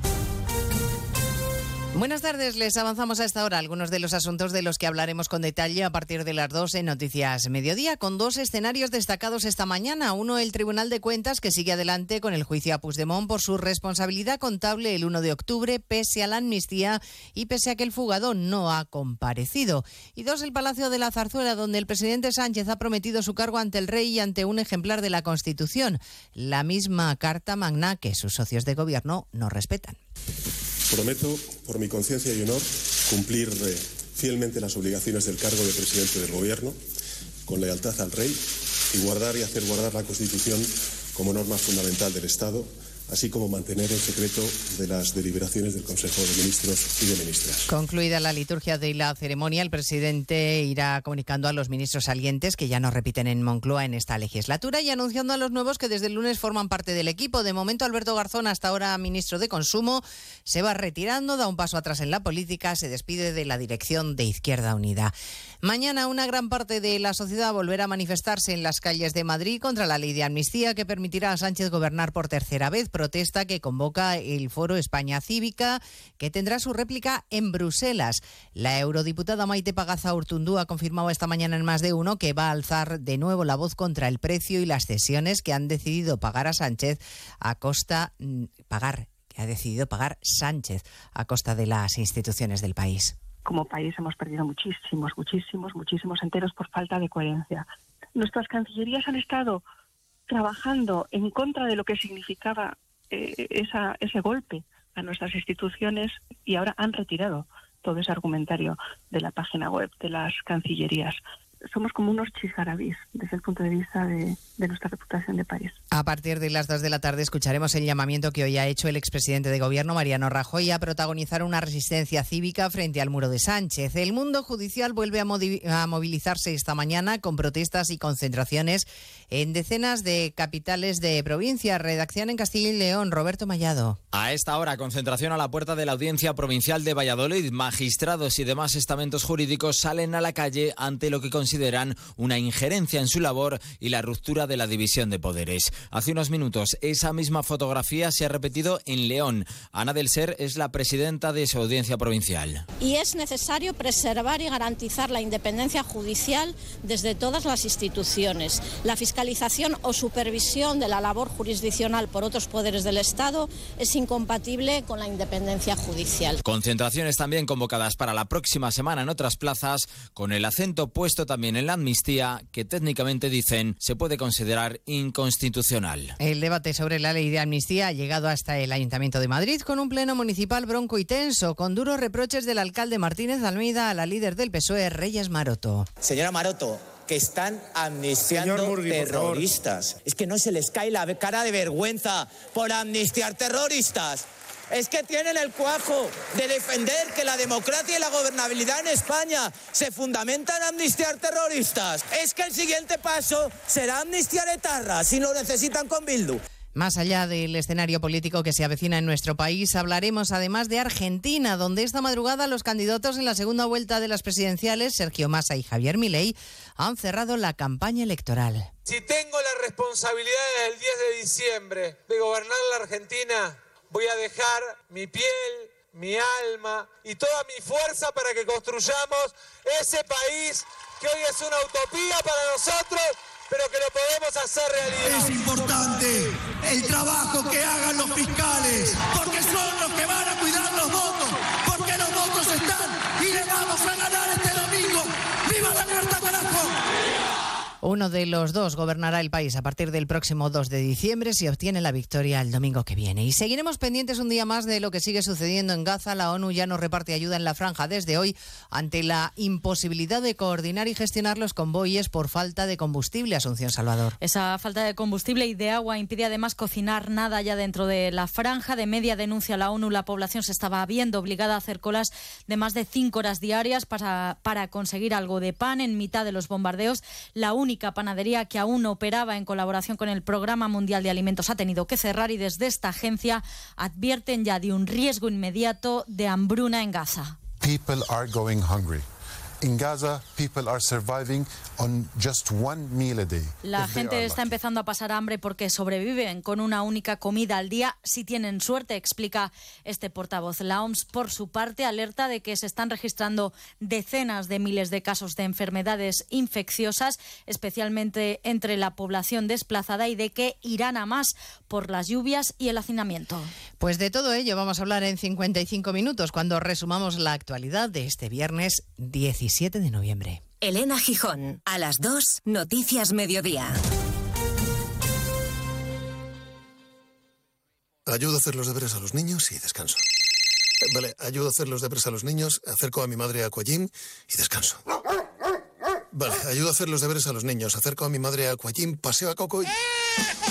Buenas tardes, les avanzamos a esta hora algunos de los asuntos de los que hablaremos con detalle a partir de las 2 en Noticias Mediodía, con dos escenarios destacados esta mañana. Uno, el Tribunal de Cuentas, que sigue adelante con el juicio a Puigdemont por su responsabilidad contable el 1 de octubre, pese a la amnistía y pese a que el fugado no ha comparecido. Y dos, el Palacio de la Zarzuela, donde el presidente Sánchez ha prometido su cargo ante el rey y ante un ejemplar de la Constitución, la misma Carta Magna que sus socios de gobierno no respetan. Prometo, por mi conciencia y honor, cumplir eh, fielmente las obligaciones del cargo de presidente del Gobierno, con lealtad al Rey y guardar y hacer guardar la Constitución como norma fundamental del Estado así como mantener el secreto de las deliberaciones del Consejo de Ministros y de Ministras. Concluida la liturgia de la ceremonia, el presidente irá comunicando a los ministros salientes que ya no repiten en Moncloa en esta legislatura y anunciando a los nuevos que desde el lunes forman parte del equipo. De momento, Alberto Garzón, hasta ahora ministro de Consumo, se va retirando, da un paso atrás en la política, se despide de la dirección de Izquierda Unida. Mañana una gran parte de la sociedad volverá a manifestarse en las calles de Madrid contra la ley de amnistía que permitirá a Sánchez gobernar por tercera vez protesta que convoca el Foro España Cívica, que tendrá su réplica en Bruselas. La eurodiputada Maite Pagaza Urtundú ha confirmado esta mañana en más de uno que va a alzar de nuevo la voz contra el precio y las cesiones que han decidido pagar a Sánchez a costa mm, pagar que ha decidido pagar Sánchez a costa de las instituciones del país. Como país hemos perdido muchísimos, muchísimos, muchísimos enteros por falta de coherencia. Nuestras cancillerías han estado trabajando en contra de lo que significaba eh, ese golpe a nuestras instituciones y ahora han retirado todo ese argumentario de la página web de las cancillerías somos como unos chisgarabís desde el punto de vista de, nuestra reputación de país. A partir de las 2 de la tarde escucharemos el llamamiento que hoy ha hecho el expresidente de Gobierno, Mariano Rajoy, a protagonizar una resistencia cívica frente al muro de Sánchez. El mundo judicial vuelve a, movilizarse esta mañana con protestas y concentraciones en decenas de capitales de provincia. Redacción en Castilla y León, Roberto Mallado. A esta hora, concentración a la puerta de la Audiencia Provincial de Valladolid. Magistrados y demás estamentos jurídicos salen a la calle ante lo que consideran una injerencia en su labor y la ruptura de la división de poderes. Hace unos minutos, esa misma fotografía se ha repetido en León. Ana del Ser es la presidenta de esa audiencia provincial. Y es necesario preservar y garantizar la independencia judicial desde todas las instituciones. La fiscalización o supervisión de la labor jurisdiccional por otros poderes del Estado es incompatible con la independencia judicial. Concentraciones también convocadas para la próxima semana en otras plazas, con el acento puesto también también en la amnistía, que técnicamente dicen se puede considerar inconstitucional. El debate sobre la ley de amnistía ha llegado hasta el Ayuntamiento de Madrid con un pleno municipal bronco y tenso, con duros reproches del alcalde Martínez Almeida a la líder del PSOE, Reyes Maroto. Señora Maroto, que están amnistiando terroristas. Es que no se les cae la cara de vergüenza por amnistiar terroristas es que tienen el cuajo de defender que la democracia y la gobernabilidad en España se fundamentan en amnistiar terroristas. Es que el siguiente paso será amnistiar etarras si lo necesitan con Bildu. Más allá del escenario político que se avecina en nuestro país, hablaremos además de Argentina, donde esta madrugada los candidatos en la segunda vuelta de las presidenciales, Sergio Massa y Javier Milei, han cerrado la campaña electoral. Si tengo la responsabilidad el 10 de diciembre de gobernar la Argentina, voy a dejar mi piel, mi alma y toda mi fuerza para que construyamos ese país que hoy es una utopía para nosotros, pero que lo podemos hacer realidad. Es importante el trabajo que hagan los fiscales, porque son los que van a cuidar los votos, porque los votos están y le vamos a ganar este domingo. ¡Viva la carta, carajo! Uno de los dos gobernará el país a partir del próximo 2 de diciembre si obtiene la victoria el domingo que viene. Y seguiremos pendientes un día más de lo que sigue sucediendo en Gaza. La ONU ya no reparte ayuda en la franja desde hoy ante la imposibilidad de coordinar y gestionar los convoyes por falta de combustible. Asunción Salvador. Esa falta de combustible y de agua impide además cocinar nada ya dentro de la franja. De media denuncia la ONU, la población se estaba viendo obligada a hacer colas de más de cinco horas diarias para, para conseguir algo de pan en mitad de los bombardeos. La única panadería que aún operaba en colaboración con el Programa Mundial de Alimentos ha tenido que cerrar y desde esta agencia advierten ya de un riesgo inmediato de hambruna en Gaza. In Gaza, people are surviving on just one meal a day. La gente está empezando a pasar hambre porque sobreviven con una única comida al día si tienen suerte, explica este portavoz. La OMS, por su parte, alerta de que se están registrando decenas de miles de casos de enfermedades infecciosas, especialmente entre la población desplazada y de que irán a más por las lluvias y el hacinamiento. Pues de todo ello vamos a hablar en 55 minutos cuando resumamos la actualidad de este viernes 17 de noviembre. Elena Gijón, a las 2, Noticias Mediodía. Ayudo a hacer los deberes a los niños y descanso. Vale, ayudo a hacer los deberes a los niños, acerco a mi madre a Aquagym y descanso. Vale, ayudo a hacer los deberes a los niños, acerco a mi madre a Aquagym, paseo a Coco y...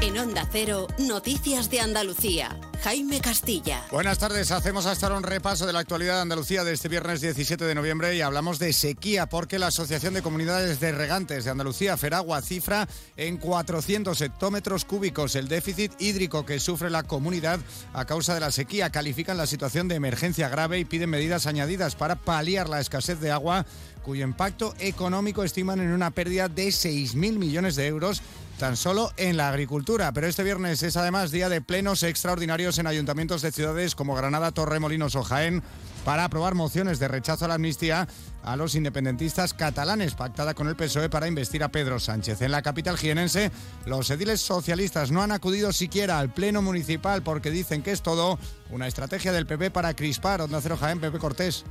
En Onda Cero, Noticias de Andalucía. Jaime Castilla. Buenas tardes, hacemos hasta ahora un repaso de la actualidad de Andalucía de este viernes 17 de noviembre y hablamos de sequía porque la Asociación de Comunidades de Regantes de Andalucía, Feragua, cifra en 400 hectómetros cúbicos el déficit hídrico que sufre la comunidad a causa de la sequía. Califican la situación de emergencia grave y piden medidas añadidas para paliar la escasez de agua cuyo impacto económico estiman en una pérdida de 6.000 millones de euros tan solo en la agricultura. Pero este viernes es además día de plenos extraordinarios en ayuntamientos de ciudades como Granada, Torremolinos o Jaén para aprobar mociones de rechazo a la amnistía a los independentistas catalanes, pactada con el PSOE para investir a Pedro Sánchez. En la capital jienense, los ediles socialistas no han acudido siquiera al pleno municipal porque dicen que es todo una estrategia del PP para crispar. Onda Cero Jaén, Pepe Cortés.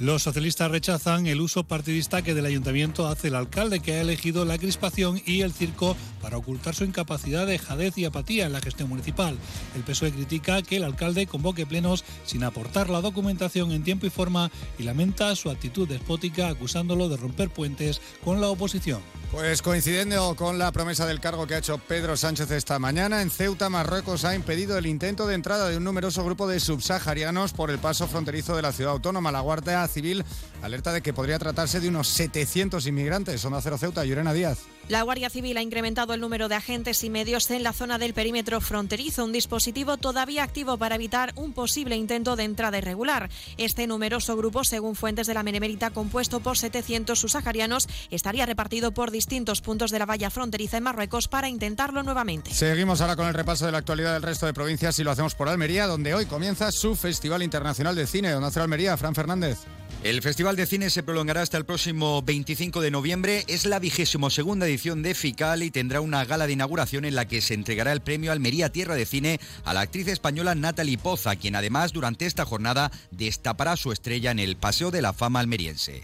Los socialistas rechazan el uso partidista que del ayuntamiento hace el alcalde que ha elegido la crispación y el circo para ocultar su incapacidad, dejadez y apatía en la gestión municipal. El PSOE critica que el alcalde convoque plenos sin aportar la documentación en tiempo y forma y lamenta su actitud despótica acusándolo de romper puentes con la oposición. Pues coincidiendo con la promesa del cargo que ha hecho Pedro Sánchez esta mañana, en Ceuta, Marruecos ha impedido el intento de entrada de un numeroso grupo de subsaharianos por el paso fronterizo de la ciudad autónoma. La Guardia Civil alerta de que podría tratarse de unos 700 inmigrantes. Son Cero Ceuta, Llorena Díaz. La Guardia Civil ha incrementado el número de agentes y medios en la zona del perímetro fronterizo, un dispositivo todavía activo para evitar un posible intento de entrada irregular. Este numeroso grupo, según fuentes de la Menemérita, compuesto por 700 subsaharianos, estaría repartido por distintos puntos de la valla fronteriza en Marruecos para intentarlo nuevamente. Seguimos ahora con el repaso de la actualidad del resto de provincias y lo hacemos por Almería, donde hoy comienza su Festival Internacional de Cine. Donde hace Almería, Fran Fernández. El Festival de Cine se prolongará hasta el próximo 25 de noviembre. Es la vigésimo segunda edición de FICAL y tendrá una gala de inauguración en la que se entregará el premio Almería Tierra de Cine a la actriz española Natalie Poza, quien además durante esta jornada destapará su estrella en el Paseo de la Fama almeriense.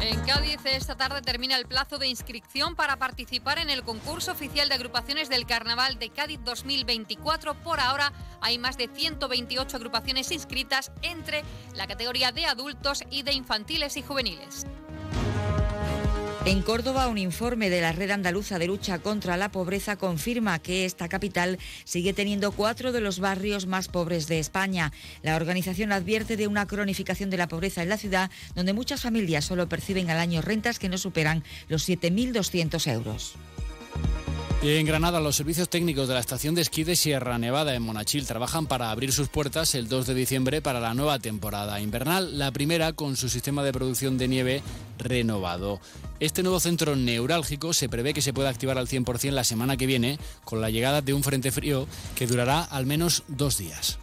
En Cádiz esta tarde termina el plazo de inscripción para participar en el concurso oficial de agrupaciones del Carnaval de Cádiz 2024. Por ahora hay más de 128 agrupaciones inscritas entre la categoría de adultos y de infantiles y juveniles. En Córdoba, un informe de la Red Andaluza de Lucha contra la Pobreza confirma que esta capital sigue teniendo cuatro de los barrios más pobres de España. La organización advierte de una cronificación de la pobreza en la ciudad, donde muchas familias solo perciben al año rentas que no superan los 7.200 euros. En Granada, los servicios técnicos de la estación de esquí de Sierra Nevada en Monachil trabajan para abrir sus puertas el 2 de diciembre para la nueva temporada invernal, la primera con su sistema de producción de nieve renovado. Este nuevo centro neurálgico se prevé que se pueda activar al 100% la semana que viene con la llegada de un frente frío que durará al menos dos días.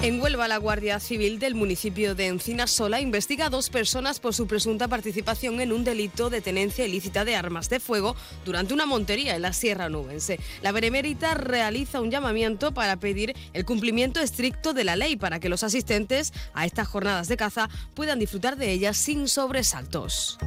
En Huelva, la Guardia Civil del municipio de Encina Sola investiga a dos personas por su presunta participación en un delito de tenencia ilícita de armas de fuego durante una montería en la Sierra Nubense. La Benemérita realiza un llamamiento para pedir el cumplimiento estricto de la ley para que los asistentes a estas jornadas de caza puedan disfrutar de ellas sin sobresaltos.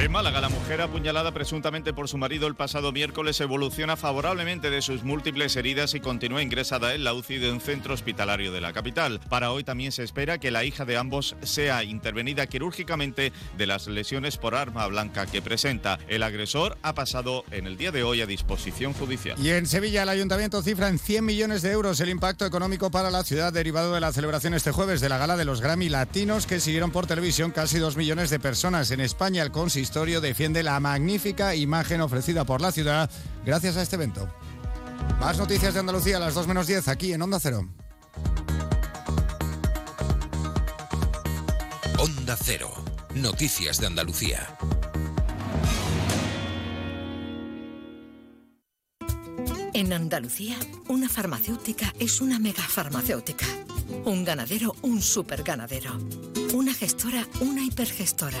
En Málaga, la mujer apuñalada presuntamente por su marido el pasado miércoles evoluciona favorablemente de sus múltiples heridas y continúa ingresada en la UCI de un centro hospitalario de la capital. Para hoy también se espera que la hija de ambos sea intervenida quirúrgicamente de las lesiones por arma blanca que presenta. El agresor ha pasado en el día de hoy a disposición judicial. Y en Sevilla, el ayuntamiento cifra en 100 millones de euros el impacto económico para la ciudad derivado de la celebración este jueves de la gala de los Grammy Latinos que siguieron por televisión casi 2 millones de personas. En España, el consistorio Defiende la magnífica imagen ofrecida por la ciudad gracias a este evento. Más noticias de Andalucía a las 2 menos 10 aquí en Onda Cero. Onda Cero. Noticias de Andalucía. En Andalucía, una farmacéutica es una megafarmacéutica. Un ganadero, un superganadero. Una gestora, una hipergestora.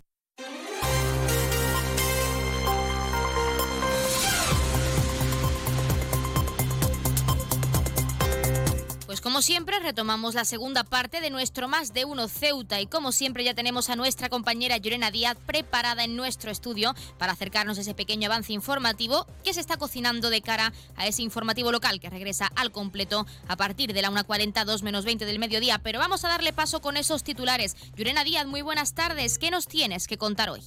Pues como siempre retomamos la segunda parte de nuestro Más de Uno Ceuta y como siempre ya tenemos a nuestra compañera Llorena Díaz preparada en nuestro estudio para acercarnos a ese pequeño avance informativo que se está cocinando de cara a ese informativo local que regresa al completo a partir de la 1.40, 2 menos 20 del mediodía. Pero vamos a darle paso con esos titulares. Llorena Díaz, muy buenas tardes. ¿Qué nos tienes que contar hoy?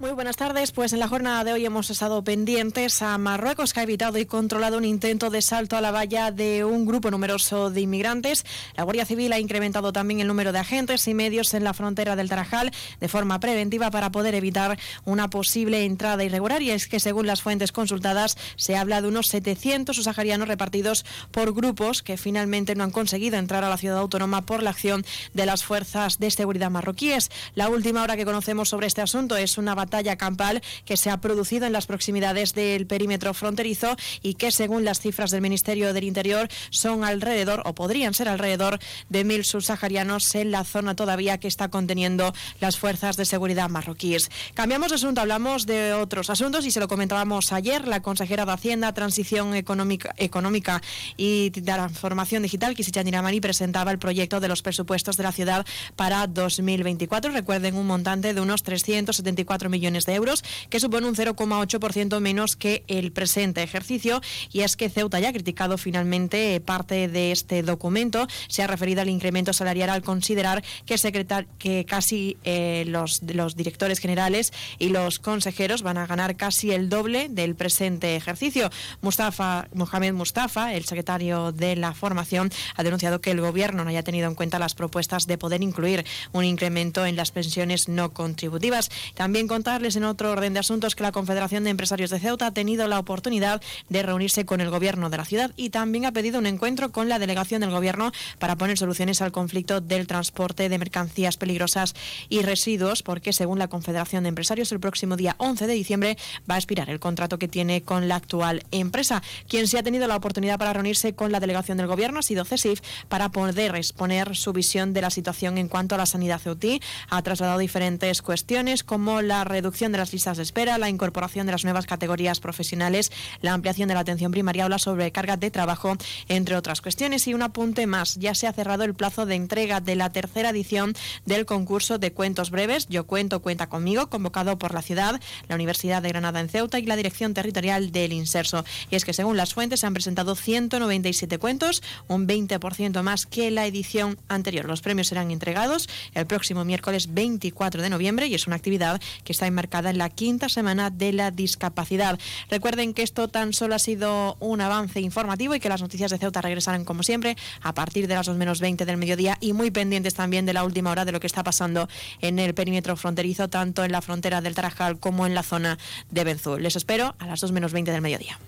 Muy buenas tardes. Pues en la jornada de hoy hemos estado pendientes a Marruecos, que ha evitado y controlado un intento de salto a la valla de un grupo numeroso de inmigrantes. La Guardia Civil ha incrementado también el número de agentes y medios en la frontera del Tarajal de forma preventiva para poder evitar una posible entrada irregular. Y es que, según las fuentes consultadas, se habla de unos 700 saharianos repartidos por grupos que finalmente no han conseguido entrar a la ciudad autónoma por la acción de las fuerzas de seguridad marroquíes. La última hora que conocemos sobre este asunto es una batalla campal que se ha producido en las proximidades del perímetro fronterizo y que, según las cifras del Ministerio del Interior, son alrededor o podrían ser alrededor de mil subsaharianos en la zona todavía que está conteniendo las fuerzas de seguridad marroquíes. Cambiamos de asunto, hablamos de otros asuntos y se lo comentábamos ayer. La consejera de Hacienda, Transición Económica, y Transformación Digital, Kisicha Niramani, presentaba el proyecto de los presupuestos de la ciudad para 2024. Recuerden un montante de unos 374 millones de euros, que supone un 0,8% menos que el presente ejercicio. Y es que Ceuta ya ha criticado finalmente parte de este documento. Se ha referido al incremento salarial al considerar que, secretar, que casi eh, los, los directores generales y los consejeros van a ganar casi el doble del presente ejercicio. Mustafa, Mohamed Mustafa, el secretario de la formación, ha denunciado que el gobierno no haya tenido en cuenta las propuestas de poder incluir un incremento en las pensiones no contributivas. También contarles en otro orden de asuntos que la Confederación de Empresarios de Ceuta ha tenido la oportunidad de reunirse con el gobierno de la ciudad y también ha pedido un encuentro con la delegación del gobierno para poner soluciones al conflicto del transporte de mercancías peligrosas y residuos, porque según la Confederación de Empresarios el próximo día 11 de diciembre va a expirar el contrato que tiene con la actual empresa. Quien sí ha tenido la oportunidad para reunirse con la delegación del gobierno ha sido CESIF para poder exponer su visión de la situación en cuanto a la sanidad ceutí. Ha trasladado diferentes cuestiones como la reducción de las listas de espera, la incorporación de las nuevas categorías profesionales, la ampliación de la atención primaria o la sobrecarga de trabajo, entre otras cuestiones. Y un apunte más, ya se ha cerrado el plazo de entrega de la tercera edición del concurso de cuentos breves Yo Cuento, Cuenta Conmigo, convocado por la ciudad, la Universidad de Granada en Ceuta y la Dirección Territorial del Inserso. Y es que según las fuentes se han presentado 197 cuentos, un 20% más que la edición anterior. Los premios serán entregados el próximo miércoles 24 de noviembre y es una actividad que está enmarcada en la quinta semana de la discapacidad. Recuerden que esto tan solo ha sido un avance informativo y que las noticias de Ceuta regresarán como siempre a partir de las 2 menos 20 del mediodía y muy pendientes también de la última hora de lo que está pasando en el perímetro fronterizo, tanto en la frontera del Tarajal como en la zona de Benzú. Les espero a las 2 menos 20 del mediodía.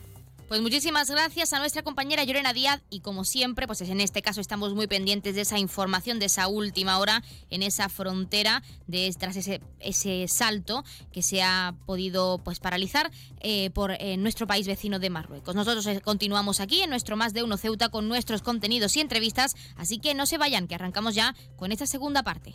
Pues muchísimas gracias a nuestra compañera Llorena Díaz y como siempre, pues en este caso estamos muy pendientes de esa información de esa última hora en esa frontera de tras ese, salto que se ha podido pues paralizar eh, por eh, nuestro país vecino de Marruecos. Nosotros eh, continuamos aquí en nuestro más de uno Ceuta con nuestros contenidos y entrevistas, así que no se vayan, que arrancamos ya con esta segunda parte.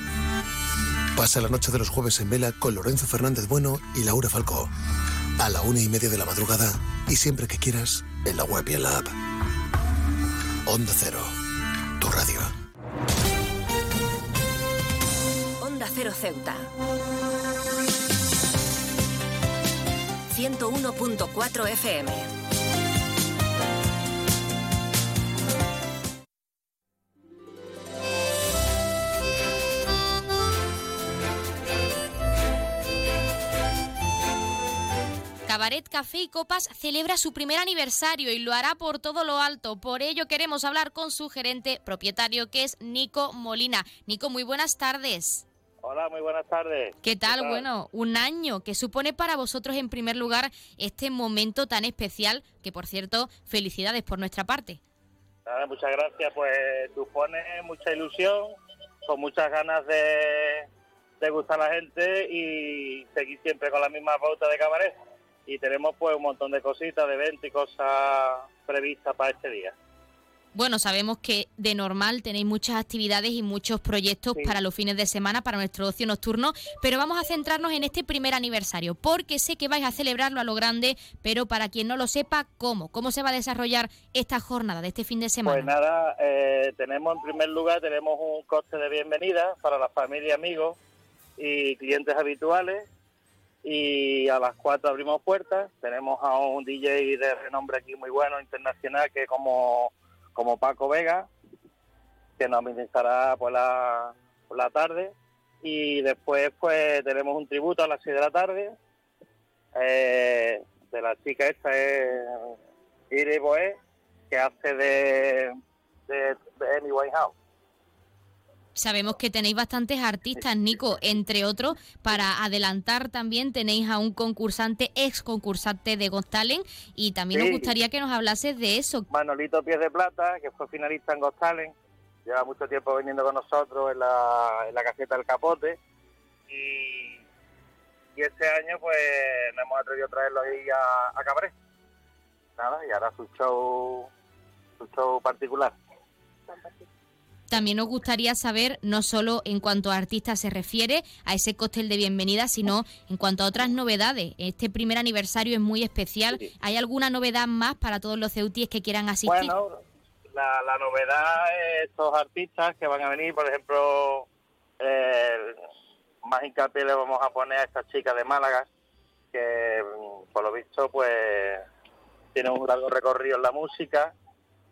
Pasa la noche de los jueves en vela con Lorenzo Fernández Bueno y Laura Falcó. A la una y media de la madrugada y siempre que quieras en la web y en la app. Onda Cero, tu radio. Onda Cero Ceuta. 101.4 FM. Cabaret Café y Copas celebra su primer aniversario y lo hará por todo lo alto. Por ello queremos hablar con su gerente propietario que es Nico Molina. Nico, muy buenas tardes. Hola, muy buenas tardes. ¿Qué tal? Bueno, un año que supone para vosotros en primer lugar este momento tan especial, que por cierto, felicidades por nuestra parte. Nada, muchas gracias, pues supone mucha ilusión, con muchas ganas de, de gustar a la gente y seguir siempre con la misma pauta de cabaret. Y tenemos pues un montón de cositas, de eventos y cosas previstas para este día. Bueno, sabemos que de normal tenéis muchas actividades y muchos proyectos para los fines de semana, para nuestro ocio nocturno, pero vamos a centrarnos en este primer aniversario, porque sé que vais a celebrarlo a lo grande, pero para quien no lo sepa, ¿cómo? ¿Cómo se va a desarrollar esta jornada de este fin de semana? Pues nada, eh, tenemos en primer lugar, tenemos un coste de bienvenida para la familia, amigos y clientes habituales, y a las 4 abrimos puertas, tenemos a un DJ de renombre aquí muy bueno, internacional, que como como Paco Vega, que nos administrará por la, por la tarde. Y después pues tenemos un tributo a las 6 de la tarde eh, de la chica esta, es Iri Boé, que hace de, de, de Amy Winehouse. Sabemos que tenéis bastantes artistas, Nico, entre otros, para adelantar también tenéis a un concursante, ex concursante de Got Talent, y también Sí. nos gustaría que nos hablases de eso. Manolito Pies de Plata, que fue finalista en Got Talent, lleva mucho tiempo viniendo con nosotros en la, en la caseta del Capote y, y este año pues nos hemos atrevido a traerlo ahí a, a Cabaret. Nada, y ahora su show, su show particular. También nos gustaría saber, no solo en cuanto a artistas se refiere, a ese cóctel de bienvenida, sino en cuanto a otras novedades. Este primer aniversario es muy especial. ¿Hay alguna novedad más para todos los ceutíes que quieran asistir? Bueno, la, la novedad es estos artistas que van a venir, por ejemplo, eh, más hincapié le vamos a poner a esta chica de Málaga, que mm, por lo visto pues tiene un largo recorrido en la música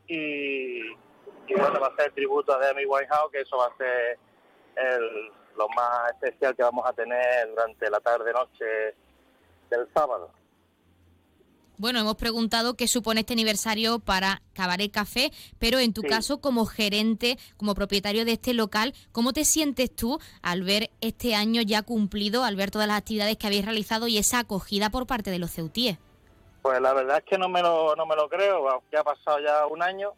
y, y bueno, va a ser tributo a Demi Winehouse, que eso va a ser el- lo más especial que vamos a tener durante la tarde-noche del sábado. Bueno, hemos preguntado qué supone este aniversario para Cabaret Café, pero en tu caso, como gerente, como propietario de este local, ¿cómo te sientes tú al ver este año ya cumplido, al ver todas las actividades que habéis realizado y esa acogida por parte de los ceutíes? Pues la verdad es que no me lo, no me lo creo, aunque ha pasado ya un año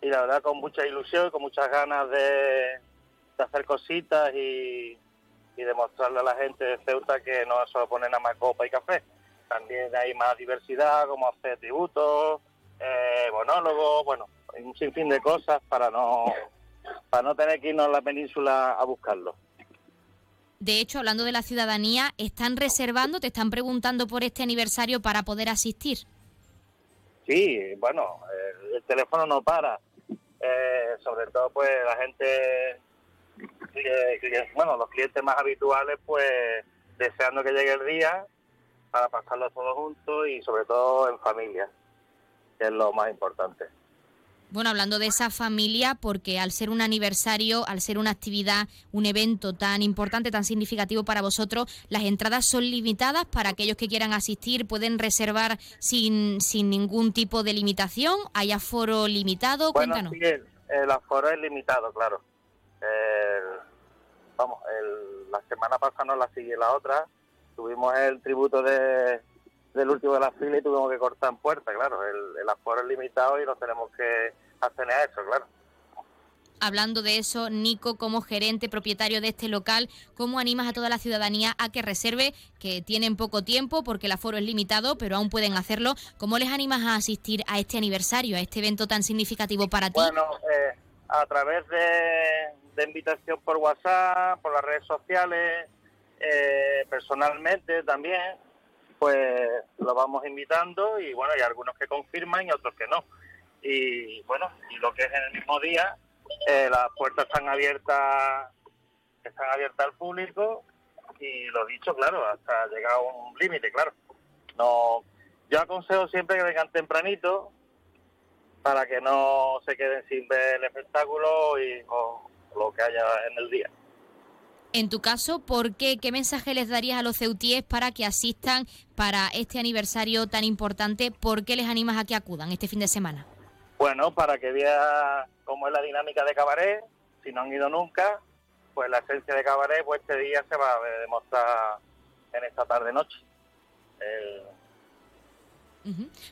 y la verdad con mucha ilusión y con muchas ganas de, de hacer cositas y, y demostrarle a la gente de Ceuta que no solo pone nada más copa y café, también hay más diversidad, como hacer tributos, eh, monólogos, bueno, hay un sinfín de cosas para no, para no tener que irnos a la península a buscarlo. De hecho, hablando de la ciudadanía, ¿están reservando, te están preguntando por este aniversario para poder asistir? Sí, bueno, el teléfono no para. Eh, sobre todo, pues la gente, cli- bueno, los clientes más habituales, pues deseando que llegue el día para pasarlo todos juntos y sobre todo en familia, que es lo más importante. Bueno, hablando de esa familia, porque al ser un aniversario, al ser una actividad, un evento tan importante, tan significativo para vosotros, las entradas son limitadas para aquellos que quieran asistir, pueden reservar sin, sin ningún tipo de limitación, hay aforo limitado, Bueno, cuéntanos. sí, el, el aforo es limitado, claro. El- vamos, el- la semana pasada no la sigue la otra. Tuvimos el tributo de, del último de la fila y tuvimos que cortar en puerta, claro. El, el aforo es limitado y nos tenemos que hacer a eso, claro. Hablando de eso, Nico, como gerente propietario de este local, ¿cómo animas a toda la ciudadanía a que reserve, que tienen poco tiempo porque el aforo es limitado, pero aún pueden hacerlo? ¿Cómo les animas a asistir a este aniversario, a este evento tan significativo para ti? Bueno, eh, a través de, de invitación por WhatsApp, por las redes sociales, eh, personalmente también, pues lo vamos invitando y bueno, hay algunos que confirman y otros que no. Y bueno, y lo que es en el mismo día, eh, las puertas están abiertas están abiertas al público y lo dicho, claro, hasta llegar a un límite, claro. No, yo aconsejo siempre que vengan tempranito para que no se queden sin ver el espectáculo y o lo que haya en el día. En tu caso, ¿por qué? ¿Qué mensaje les darías a los ceutíes para que asistan para este aniversario tan importante? ¿Por qué les animas a que acudan este fin de semana? Bueno, para que vea cómo es la dinámica de cabaret, si no han ido nunca, pues la esencia de cabaret, pues este día se va a demostrar en esta tarde-noche.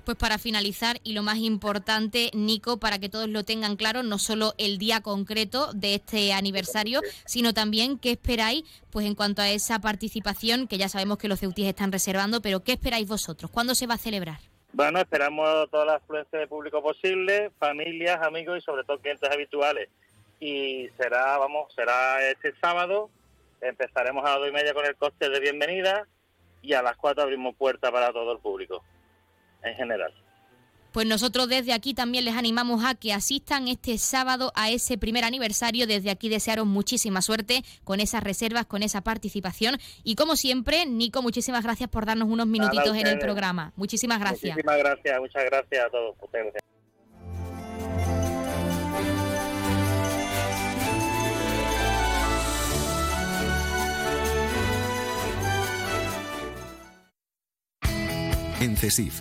Pues para finalizar, y lo más importante, Nico, para que todos lo tengan claro, no solo el día concreto de este aniversario, sino también qué esperáis, pues en cuanto a esa participación, que ya sabemos que los ceutíes están reservando, pero ¿qué esperáis vosotros? ¿Cuándo se va a celebrar? Bueno, esperamos toda la afluencia de público posible, familias, amigos y sobre todo clientes habituales. Y será, vamos, será este sábado. Empezaremos a las dos y media con el cóctel de bienvenida y a las cuatro abrimos puerta para todo el público, en general. Pues nosotros desde aquí también les animamos a que asistan este sábado a ese primer aniversario. Desde aquí desearos muchísima suerte con esas reservas, con esa participación. Y como siempre, Nico, muchísimas gracias por darnos unos minutitos en el ustedes. programa. Muchísimas gracias. Muchísimas gracias, muchas gracias a todos. Gracias. En CESIF,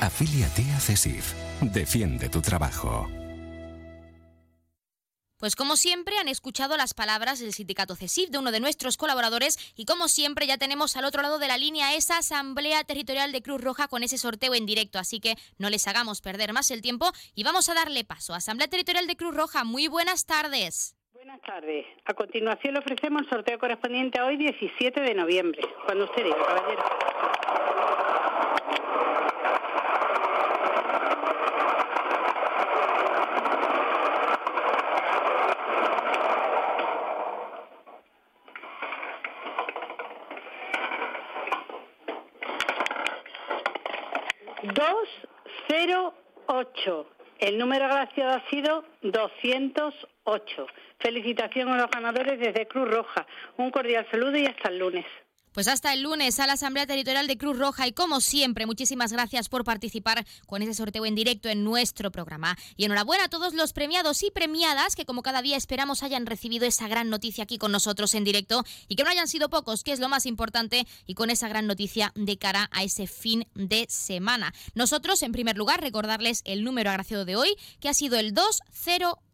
Afíliate a CESIF. Defiende tu trabajo. Pues como siempre han escuchado las palabras del sindicato CESIF de uno de nuestros colaboradores y como siempre ya tenemos al otro lado de la línea esa asamblea territorial de Cruz Roja con ese sorteo en directo, así que no les hagamos perder más el tiempo y vamos a darle paso. Asamblea Territorial de Cruz Roja, muy buenas tardes. Buenas tardes. A continuación le ofrecemos el sorteo correspondiente a hoy 17 de noviembre. Cuando usted diga, caballero. Dos cero ocho. El número agraciado ha sido 208. Felicitación a los ganadores desde Cruz Roja. Un cordial saludo y hasta el lunes. Pues hasta el lunes a la Asamblea Territorial de Cruz Roja y como siempre, muchísimas gracias por participar con ese sorteo en directo en nuestro programa. Y enhorabuena a todos los premiados y premiadas que como cada día esperamos hayan recibido esa gran noticia aquí con nosotros en directo y que no hayan sido pocos, que es lo más importante, y con esa gran noticia de cara a ese fin de semana. Nosotros, en primer lugar, recordarles el número agraciado de hoy, que ha sido el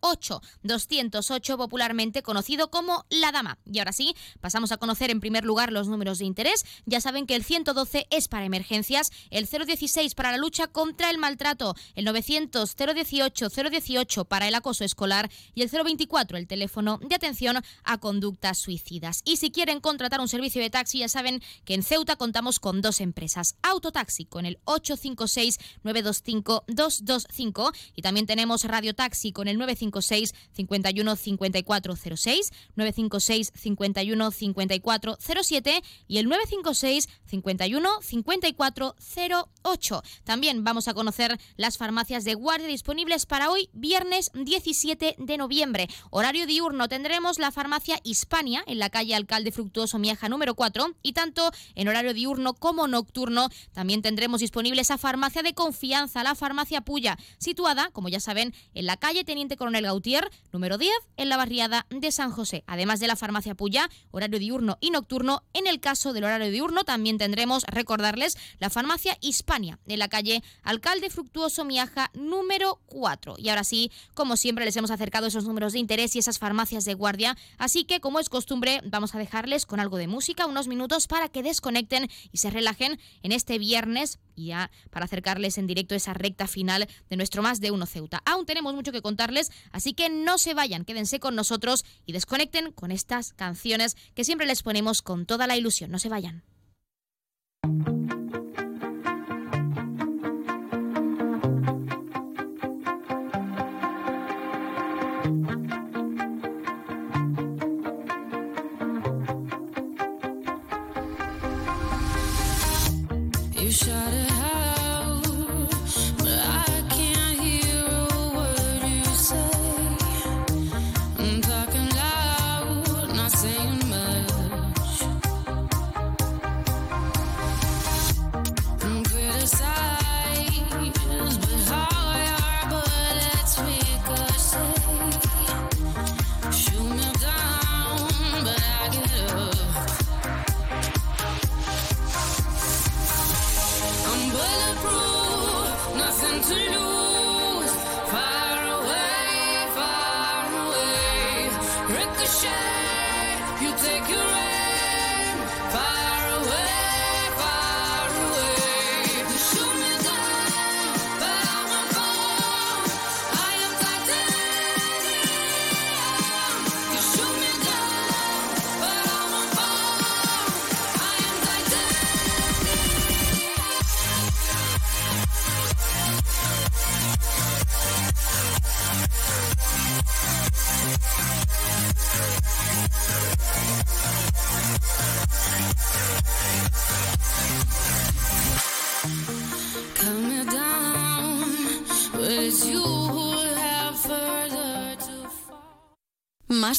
208, 208 popularmente conocido como La Dama. Y ahora sí, pasamos a conocer en primer lugar los números de interés. Ya saben que el 112 es para emergencias, el 016 para la lucha contra el maltrato, el 900 018 018 para el acoso escolar y el 024 el teléfono de atención a conductas suicidas. Y si quieren contratar un servicio de taxi, ya saben que en Ceuta contamos con dos empresas. Autotaxi con el 856 925 225 y también tenemos Radio Taxi con el 956 51 5406, 956 51 5407 y el 956 51 5408. También vamos a conocer las farmacias de guardia disponibles para hoy, viernes 17 de noviembre. Horario diurno tendremos la farmacia Hispania en la calle Alcalde Fructuoso Miaja número 4 y tanto en horario diurno como nocturno también tendremos disponible esa farmacia de confianza, la farmacia Puya, situada, como ya saben, en la calle Teniente Coronel Gautier número 10 en la barriada de San José. Además de la farmacia Puya, horario diurno y nocturno, en el caso del horario diurno también tendremos, recordarles, la farmacia Hispania en la calle Alcalde Fructuoso Miaja número 4. Y ahora sí, como siempre, les hemos acercado esos números de interés y esas farmacias de guardia, así que como es costumbre, vamos a dejarles con algo de música, unos minutos para que desconecten y se relajen en este viernes y ya para acercarles en directo esa recta final de nuestro Más de Uno Ceuta. Aún tenemos mucho que contarles, así que no se vayan, quédense con nosotros y desconecten con estas canciones que siempre les ponemos con toda la ilusión. No se vayan.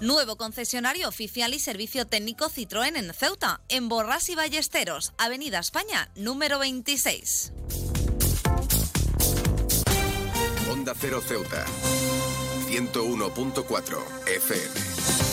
Nuevo concesionario oficial y servicio técnico Citroën en Ceuta, en Borrás y Ballesteros, Avenida España, número 26. Onda Cero Ceuta. 101.4 FM.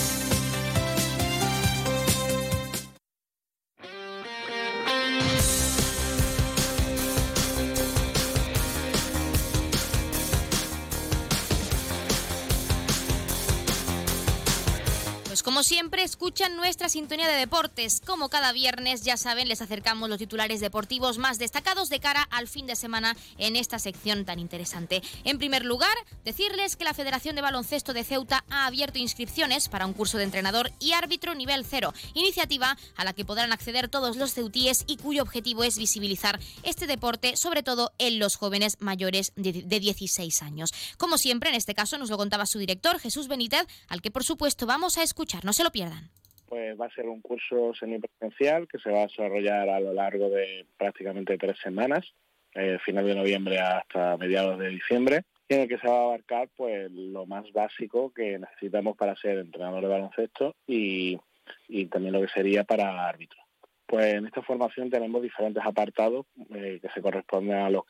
Como siempre, escuchan nuestra sintonía de deportes. Como cada viernes, ya saben, les acercamos los titulares deportivos más destacados de cara al fin de semana en esta sección tan interesante. En primer lugar, decirles que la Federación de Baloncesto de Ceuta ha abierto inscripciones para un curso de entrenador y árbitro nivel cero, iniciativa a la que podrán acceder todos los ceutíes y cuyo objetivo es visibilizar este deporte, sobre todo en los jóvenes mayores de de 16 años. Como siempre, en este caso nos lo contaba su director, Jesús Benítez, al que por supuesto vamos a escuchar. No se lo pierdan. Pues va a ser un curso semipresencial que se va a desarrollar a lo largo de prácticamente tres semanas, eh, final de noviembre hasta mediados de diciembre, en el que se va a abarcar pues lo más básico que necesitamos para ser entrenador de baloncesto y, y también lo que sería para árbitro. Pues en esta formación tenemos diferentes apartados eh, que se corresponden a los,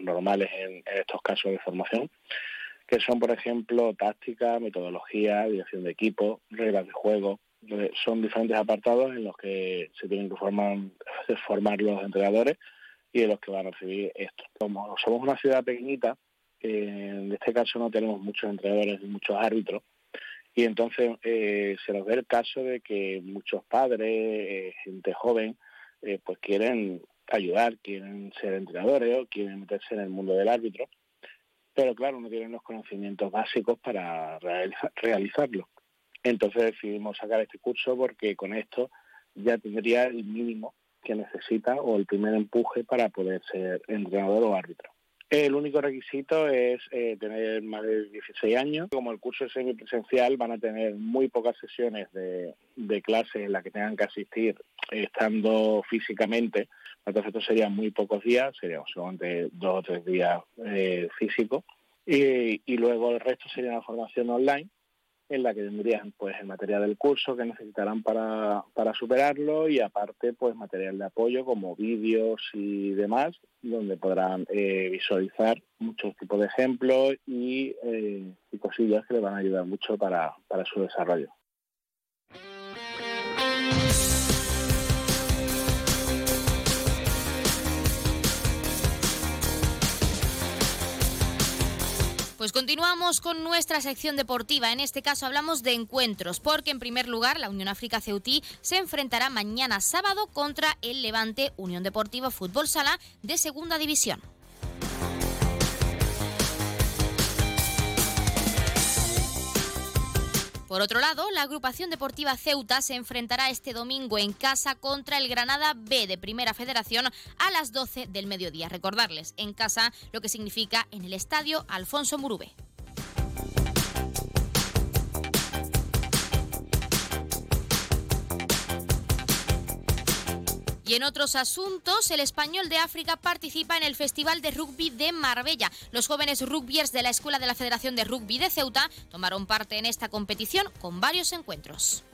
normales en estos casos de formación, que son, por ejemplo, táctica, metodología, dirección de equipo, reglas de juego. Son diferentes apartados en los que se tienen que formar, formar los entrenadores y de los que van a recibir esto. Como somos una ciudad pequeñita, eh, en este caso no tenemos muchos entrenadores y muchos árbitros, y entonces eh, se nos ve el caso de que muchos padres, eh, gente joven, pues quieren ayudar, quieren ser entrenadores o quieren meterse en el mundo del árbitro, pero claro, no tienen los conocimientos básicos para realiza- realizarlo. Entonces decidimos sacar este curso porque con esto ya tendría el mínimo que necesita o el primer empuje para poder ser entrenador o árbitro. El único requisito es eh, tener más de 16 años. Como el curso es semipresencial, van a tener muy pocas sesiones de, de clase en las que tengan que asistir estando físicamente. Entonces, estos serían muy pocos días, serían solamente dos o tres días eh, físicos. Y, y luego el resto sería una formación online en la que tendrían pues el material del curso que necesitarán para, para superarlo y aparte pues material de apoyo como vídeos y demás donde podrán eh, visualizar muchos tipos de ejemplos y, eh, y cosillas que les van a ayudar mucho para, para su desarrollo. Pues continuamos con nuestra sección deportiva. En este caso hablamos de encuentros, porque en primer lugar la Unión África Ceutí se enfrentará mañana sábado contra el Levante Unión Deportiva Fútbol Sala de Segunda División. Por otro lado, la agrupación deportiva Ceuta se enfrentará este domingo en casa contra el Granada B de Primera Federación a las 12 del mediodía. Recordarles, en casa, lo que significa en el estadio Alfonso Murube. Y en otros asuntos, el español de África participa en el Festival de Rugby de Marbella. Los jóvenes rugbyers de la Escuela de la Federación de Rugby de Ceuta tomaron parte en esta competición con varios encuentros.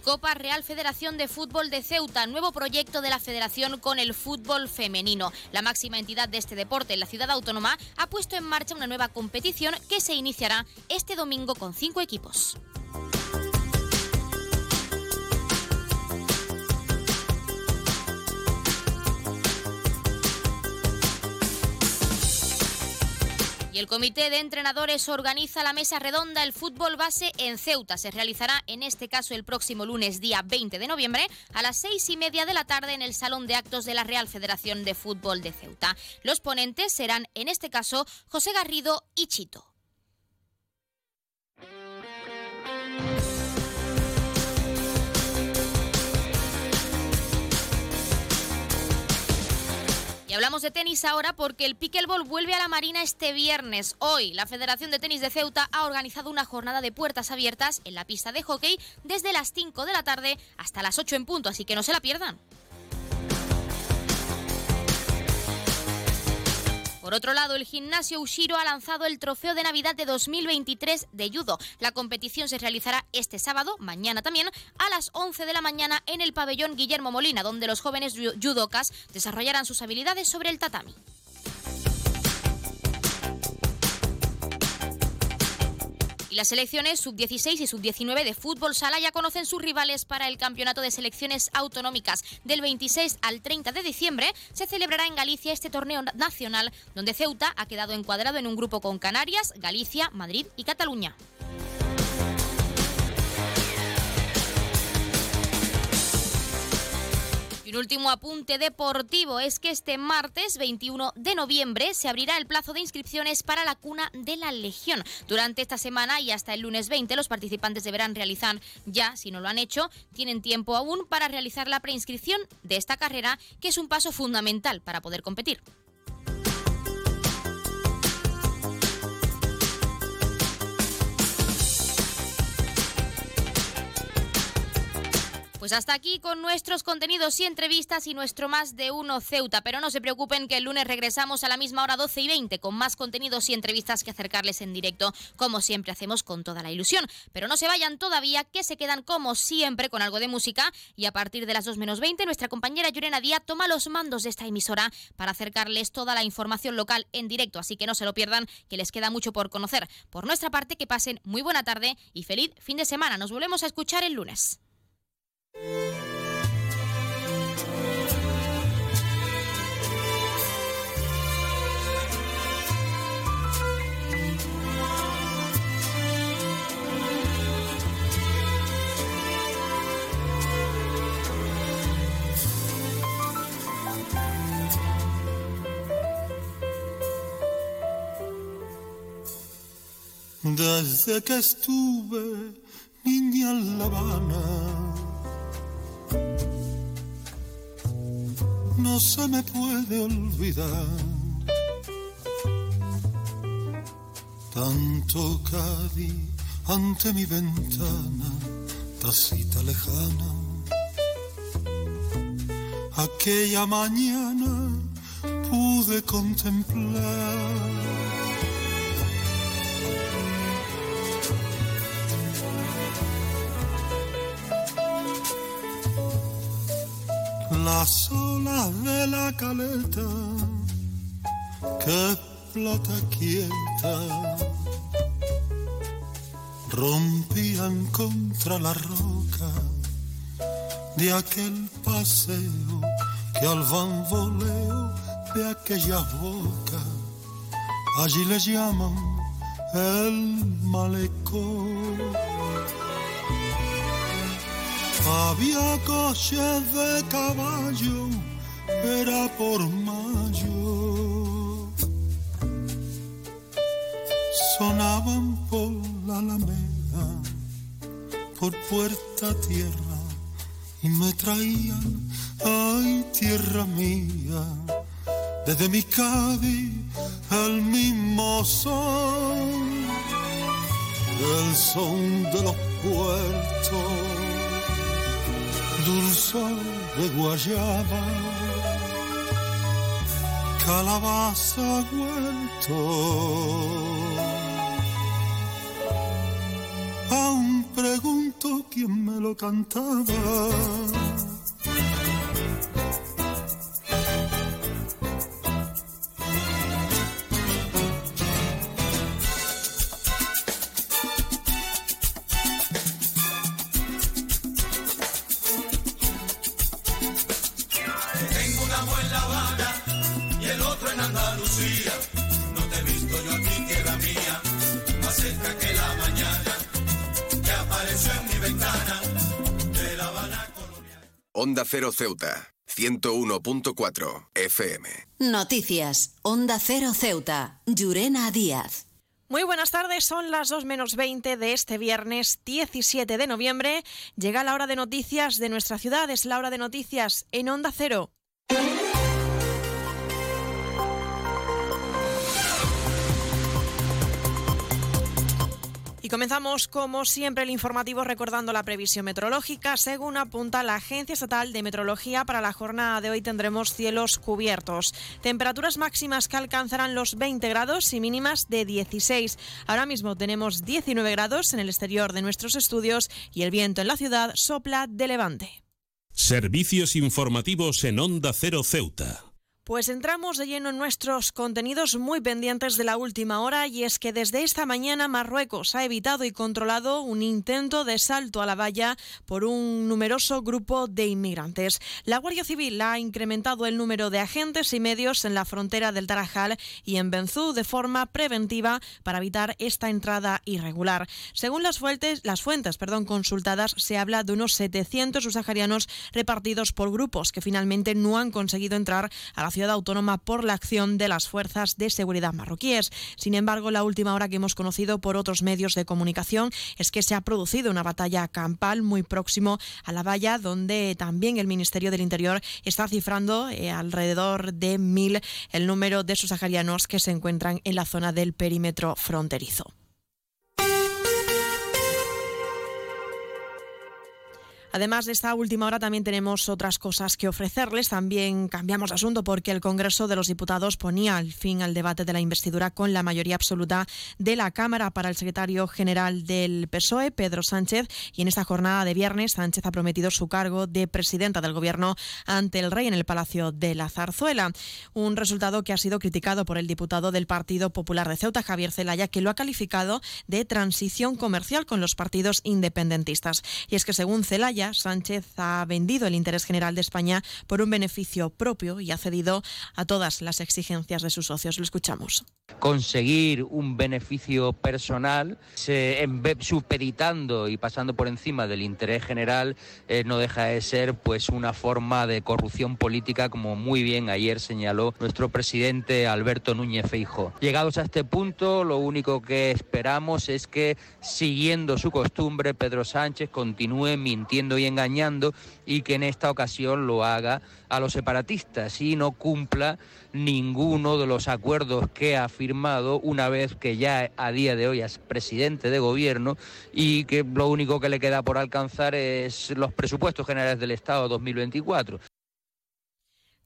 Copa Real Federación de Fútbol de Ceuta, nuevo proyecto de la federación con el fútbol femenino. La máxima entidad de este deporte en la ciudad autónoma ha puesto en marcha una nueva competición que se iniciará este domingo con cinco equipos. Y el comité de entrenadores organiza la mesa redonda El Fútbol Base en Ceuta. Se realizará en este caso el próximo lunes, día 20 de noviembre, a las seis y media de la tarde en el Salón de Actos de la Real Federación de Fútbol de Ceuta. Los ponentes serán, en este caso, José Garrido y Chito. Hablamos de tenis ahora porque el pickleball vuelve a la Marina este viernes. Hoy, la Federación de Tenis de Ceuta ha organizado una jornada de puertas abiertas en la pista de hockey desde las 5 de la tarde hasta las 8 en punto, así que no se la pierdan. Por otro lado, el gimnasio Ushiro ha lanzado el trofeo de Navidad de 2023 de judo. La competición se realizará este sábado, mañana también, a las 11 de la mañana en el pabellón Guillermo Molina, donde los jóvenes judokas desarrollarán sus habilidades sobre el tatami. Las selecciones sub-16 y sub-19 de fútbol sala ya conocen sus rivales para el campeonato de selecciones autonómicas. Del 26 al 30 de diciembre se celebrará en Galicia este torneo nacional, donde Ceuta ha quedado encuadrado en un grupo con Canarias, Galicia, Madrid y Cataluña. Un último apunte deportivo es que este martes 21 de noviembre se abrirá el plazo de inscripciones para la cuna de la Legión. Durante esta semana y hasta el lunes 20 los participantes deberán realizar ya, si no lo han hecho, tienen tiempo aún para realizar la preinscripción de esta carrera, que es un paso fundamental para poder competir. Pues hasta aquí con nuestros contenidos y entrevistas y nuestro más de uno Ceuta. Pero no se preocupen que el lunes regresamos a la misma hora 12 y 20 con más contenidos y entrevistas que acercarles en directo, como siempre hacemos con toda la ilusión. Pero no se vayan todavía, que se quedan como siempre con algo de música. Y a partir de las 2 menos 20, nuestra compañera Llorena Díaz toma los mandos de esta emisora para acercarles toda la información local en directo. Así que no se lo pierdan, que les queda mucho por conocer. Por nuestra parte, que pasen muy buena tarde y feliz fin de semana. Nos volvemos a escuchar el lunes. Desde que estuve niña en La Habana, no se me puede olvidar tanto Cádiz ante mi ventana, tacita lejana. Aquella mañana pude contemplar las olas de la caleta que flota quieta rompían contra la roca de aquel paseo que al bamboleo de aquella boca allí le llaman el malecón. Había coches de caballo, era por mayo. Sonaban por la alameda, por puerta tierra, y me traían, ay tierra mía, desde mi Cádiz al mismo sol. el son de los puertos, dulzor de guayaba, calabaza, huerto. Aún pregunto quién me lo cantaba. Onda Cero Ceuta, 101.4 FM. Noticias. Onda Cero Ceuta. Llurena Díaz. Muy buenas tardes, son las 2 menos 20 de este viernes 17 de noviembre. Llega la hora de noticias de nuestra ciudad, es la hora de noticias en Onda Cero. Y comenzamos, como siempre, el informativo recordando la previsión meteorológica. Según apunta la Agencia Estatal de Meteorología, para la jornada de hoy tendremos cielos cubiertos. Temperaturas máximas que alcanzarán los 20 grados y mínimas de 16. Ahora mismo tenemos 19 grados en el exterior de nuestros estudios y el viento en la ciudad sopla de levante. Servicios informativos en Onda Cero Ceuta. Pues entramos de lleno en nuestros contenidos muy pendientes de la última hora y es que desde esta mañana Marruecos ha evitado y controlado un intento de salto a la valla por un numeroso grupo de inmigrantes. La Guardia Civil ha incrementado el número de agentes y medios en la frontera del Tarajal y en Benzú de forma preventiva para evitar esta entrada irregular. Según las fuentes, las fuentes perdón, consultadas, se habla de unos 700 subsaharianos repartidos por grupos que finalmente no han conseguido entrar a la ciudad autónoma por la acción de las fuerzas de seguridad marroquíes. Sin embargo, la última hora que hemos conocido por otros medios de comunicación es que se ha producido una batalla campal muy próximo a la valla, donde también el Ministerio del Interior está cifrando eh, alrededor de mil el número de subsaharianos que se encuentran en la zona del perímetro fronterizo. Además de esta última hora también tenemos otras cosas que ofrecerles. También cambiamos de asunto porque el Congreso de los Diputados ponía al fin al debate de la investidura con la mayoría absoluta de la Cámara para el secretario general del PSOE, Pedro Sánchez. Y en esta jornada de viernes, Sánchez ha prometido su cargo de presidenta del Gobierno ante el rey en el Palacio de la Zarzuela. Un resultado que ha sido criticado por el diputado del Partido Popular de Ceuta, Javier Zelaya, que lo ha calificado de transición comercial con los partidos independentistas. Y es que según Sánchez ha vendido el interés general de España por un beneficio propio y ha cedido a todas las exigencias de sus socios. Lo escuchamos. conseguir un beneficio personal, supeditando y pasando por encima del interés general, eh, no deja de ser pues una forma de corrupción política, como muy bien ayer señaló nuestro presidente Alberto Núñez Feijóo. Llegados a este punto, lo único que esperamos es que, siguiendo su costumbre, Pedro Sánchez continúe mintiendo y engañando y que en esta ocasión lo haga a los separatistas y no cumpla ninguno de los acuerdos que ha firmado una vez que ya a día de hoy es presidente de gobierno y que lo único que le queda por alcanzar es los presupuestos generales del Estado 2024.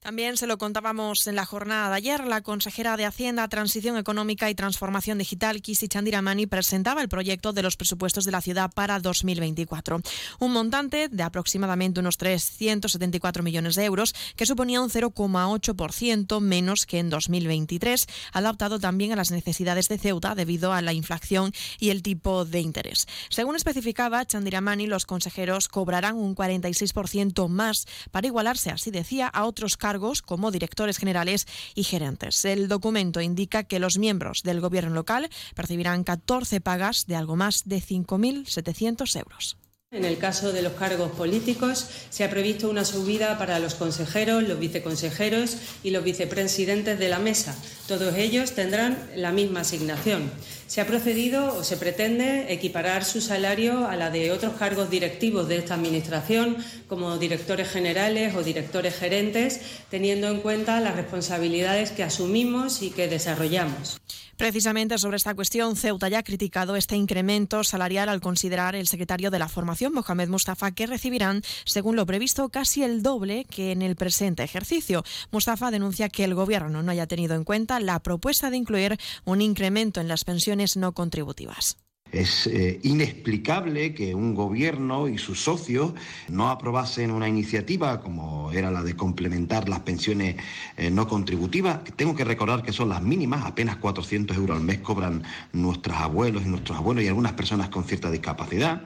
También se lo contábamos en la jornada de ayer. La consejera de Hacienda, Transición Económica y Transformación Digital, Kisi Chandiramani, presentaba el proyecto de los presupuestos de la ciudad para 2024. Un montante de aproximadamente unos 374 millones de euros, que suponía un 0,8% menos que en 2023, adaptado también a las necesidades de Ceuta debido a la inflación y el tipo de interés. Según especificaba Chandiramani, los consejeros cobrarán un 46% más para igualarse, así decía, a otros cargos como directores generales y gerentes. El documento indica que los miembros del gobierno local percibirán 14 pagas de algo más de 5.700 euros. En el caso de los cargos políticos, se ha previsto una subida para los consejeros, los viceconsejeros y los vicepresidentes de la mesa. Todos ellos tendrán la misma asignación. Se ha procedido o se pretende equiparar su salario a la de otros cargos directivos de esta Administración, como directores generales o directores gerentes, teniendo en cuenta las responsabilidades que asumimos y que desarrollamos. Precisamente sobre esta cuestión, Ceuta ya ha criticado este incremento salarial al considerar el secretario de la formación, Mohamed Mustafa, que recibirán, según lo previsto, casi el doble que en el presente ejercicio. Mustafa denuncia que el Gobierno no haya tenido en cuenta la propuesta de incluir un incremento en las pensiones no contributivas. Es eh, inexplicable que un gobierno y sus socios no aprobasen una iniciativa como era la de complementar las pensiones eh, no contributivas. Tengo que recordar que son las mínimas, apenas 400 euros al mes cobran nuestros abuelos y nuestros abuelos y algunas personas con cierta discapacidad.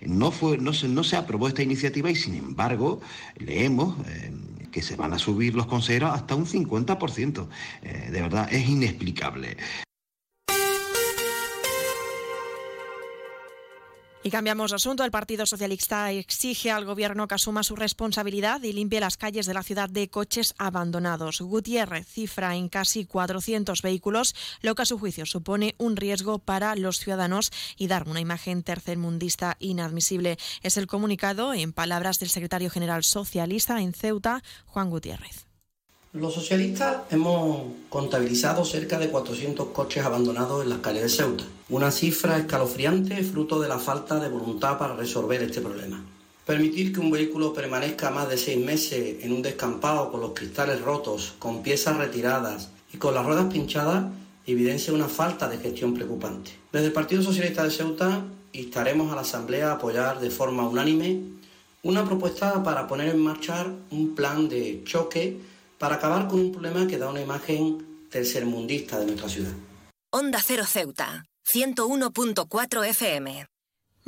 No, fue, no, se, no se aprobó esta iniciativa y sin embargo leemos... eh, que se van a subir los consejeros hasta un 50%. Eh, de verdad, es inexplicable. Y cambiamos de asunto. El Partido Socialista exige al Gobierno que asuma su responsabilidad y limpie las calles de la ciudad de coches abandonados. Gutiérrez cifra en casi 400 vehículos, lo que a su juicio supone un riesgo para los ciudadanos y dar una imagen tercermundista inadmisible. Es el comunicado, en palabras del secretario general socialista en Ceuta, Juan Gutiérrez. Los socialistas hemos contabilizado cerca de 400 coches abandonados en las calles de Ceuta, una cifra escalofriante fruto de la falta de voluntad para resolver este problema. Permitir que un vehículo permanezca más de seis meses en un descampado con los cristales rotos, con piezas retiradas y con las ruedas pinchadas evidencia una falta de gestión preocupante. Desde el Partido Socialista de Ceuta instaremos a la Asamblea a apoyar de forma unánime una propuesta para poner en marcha un plan de choque para acabar con un problema que da una imagen tercermundista de nuestra ciudad. Onda Cero Ceuta, 101.4 FM.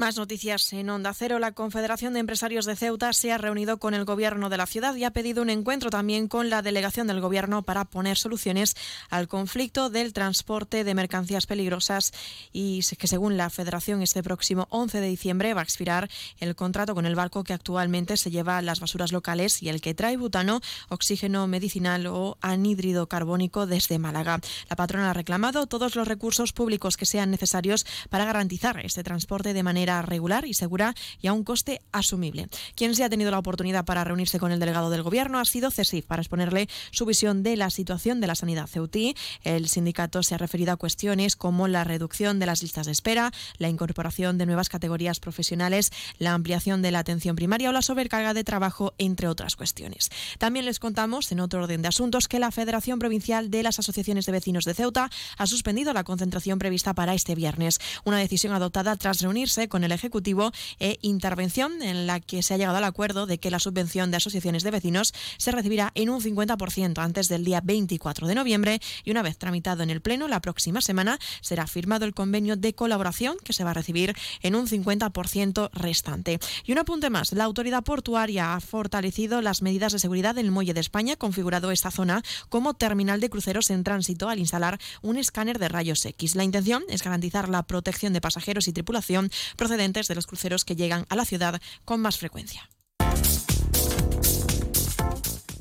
Más noticias en Onda Cero. La Confederación de Empresarios de Ceuta se ha reunido con el Gobierno de la ciudad y ha pedido un encuentro también con la delegación del Gobierno para poner soluciones al conflicto del transporte de mercancías peligrosas y que según la Federación este próximo 11 de diciembre va a expirar el contrato con el barco que actualmente se lleva las basuras locales y el que trae butano, oxígeno medicinal o anhídrido carbónico desde Málaga. La patrona ha reclamado todos los recursos públicos que sean necesarios para garantizar este transporte de manera regular y segura y a un coste asumible. Quien se ha tenido la oportunidad para reunirse con el delegado del Gobierno ha sido CESIF para exponerle su visión de la situación de la sanidad ceutí. El sindicato se ha referido a cuestiones como la reducción de las listas de espera, la incorporación de nuevas categorías profesionales, la ampliación de la atención primaria o la sobrecarga de trabajo, entre otras cuestiones. También les contamos, en otro orden de asuntos, que la Federación Provincial de las Asociaciones de Vecinos de Ceuta ha suspendido la concentración prevista para este viernes. Una decisión adoptada tras reunirse con el Ejecutivo e intervención en la que se ha llegado al acuerdo de que la subvención de asociaciones de vecinos se recibirá en un 50% antes del día 24 de noviembre y una vez tramitado en el Pleno la próxima semana será firmado el convenio de colaboración que se va a recibir en un 50% restante. Y un apunte más, la autoridad portuaria ha fortalecido las medidas de seguridad del Muelle de España, configurado esta zona como terminal de cruceros en tránsito al instalar un escáner de rayos X. La intención es garantizar la protección de pasajeros y tripulación procedentes de los cruceros que llegan a la ciudad con más frecuencia.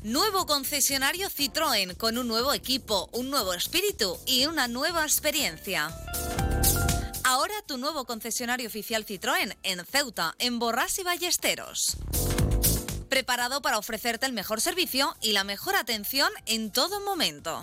Nuevo concesionario Citroën con un nuevo equipo, un nuevo espíritu y una nueva experiencia. Ahora tu nuevo concesionario oficial Citroën en Ceuta, en Borrás y Ballesteros. Preparado para ofrecerte el mejor servicio y la mejor atención en todo momento.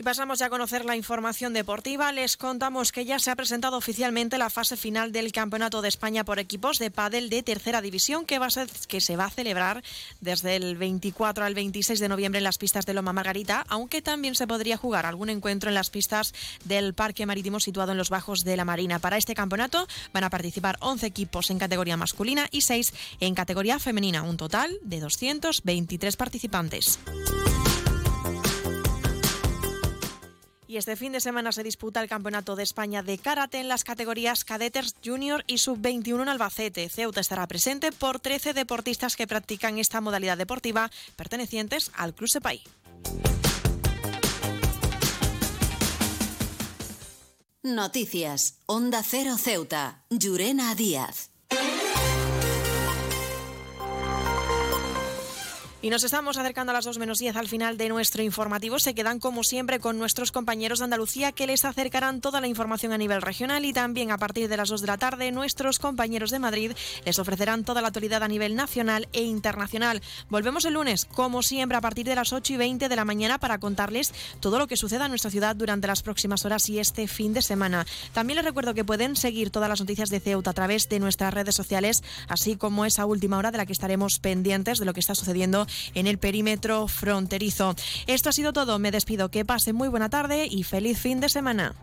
Y pasamos ya a conocer la información deportiva. Les contamos que ya se ha presentado oficialmente la fase final del Campeonato de España por equipos de pádel de tercera división que, que se va a celebrar desde el 24 al 26 de noviembre en las pistas de Loma Margarita, aunque también se podría jugar algún encuentro en las pistas del Parque Marítimo situado en los bajos de la Marina. Para este campeonato van a participar 11 equipos en categoría masculina y 6 en categoría femenina, un total de 223 participantes. Y este fin de semana se disputa el Campeonato de España de Karate en las categorías cadetes, junior y sub-21 en Albacete. Ceuta estará presente por 13 deportistas que practican esta modalidad deportiva pertenecientes al Club Sepay. Noticias. Onda Cero Ceuta. Llurena Díaz. Y nos estamos acercando a las 2 menos 10 al final de nuestro informativo. Se quedan como siempre con nuestros compañeros de Andalucía que les acercarán toda la información a nivel regional y también a partir de las 2 de la tarde nuestros compañeros de Madrid les ofrecerán toda la actualidad a nivel nacional e internacional. Volvemos el lunes, como siempre, a partir de las 8 y 20 de la mañana para contarles todo lo que suceda en nuestra ciudad durante las próximas horas y este fin de semana. También les recuerdo que pueden seguir todas las noticias de Ceuta a través de nuestras redes sociales, así como esa última hora de la que estaremos pendientes de lo que está sucediendo en el perímetro fronterizo. Esto ha sido todo. Me despido. Que pasen muy buena tarde y feliz fin de semana.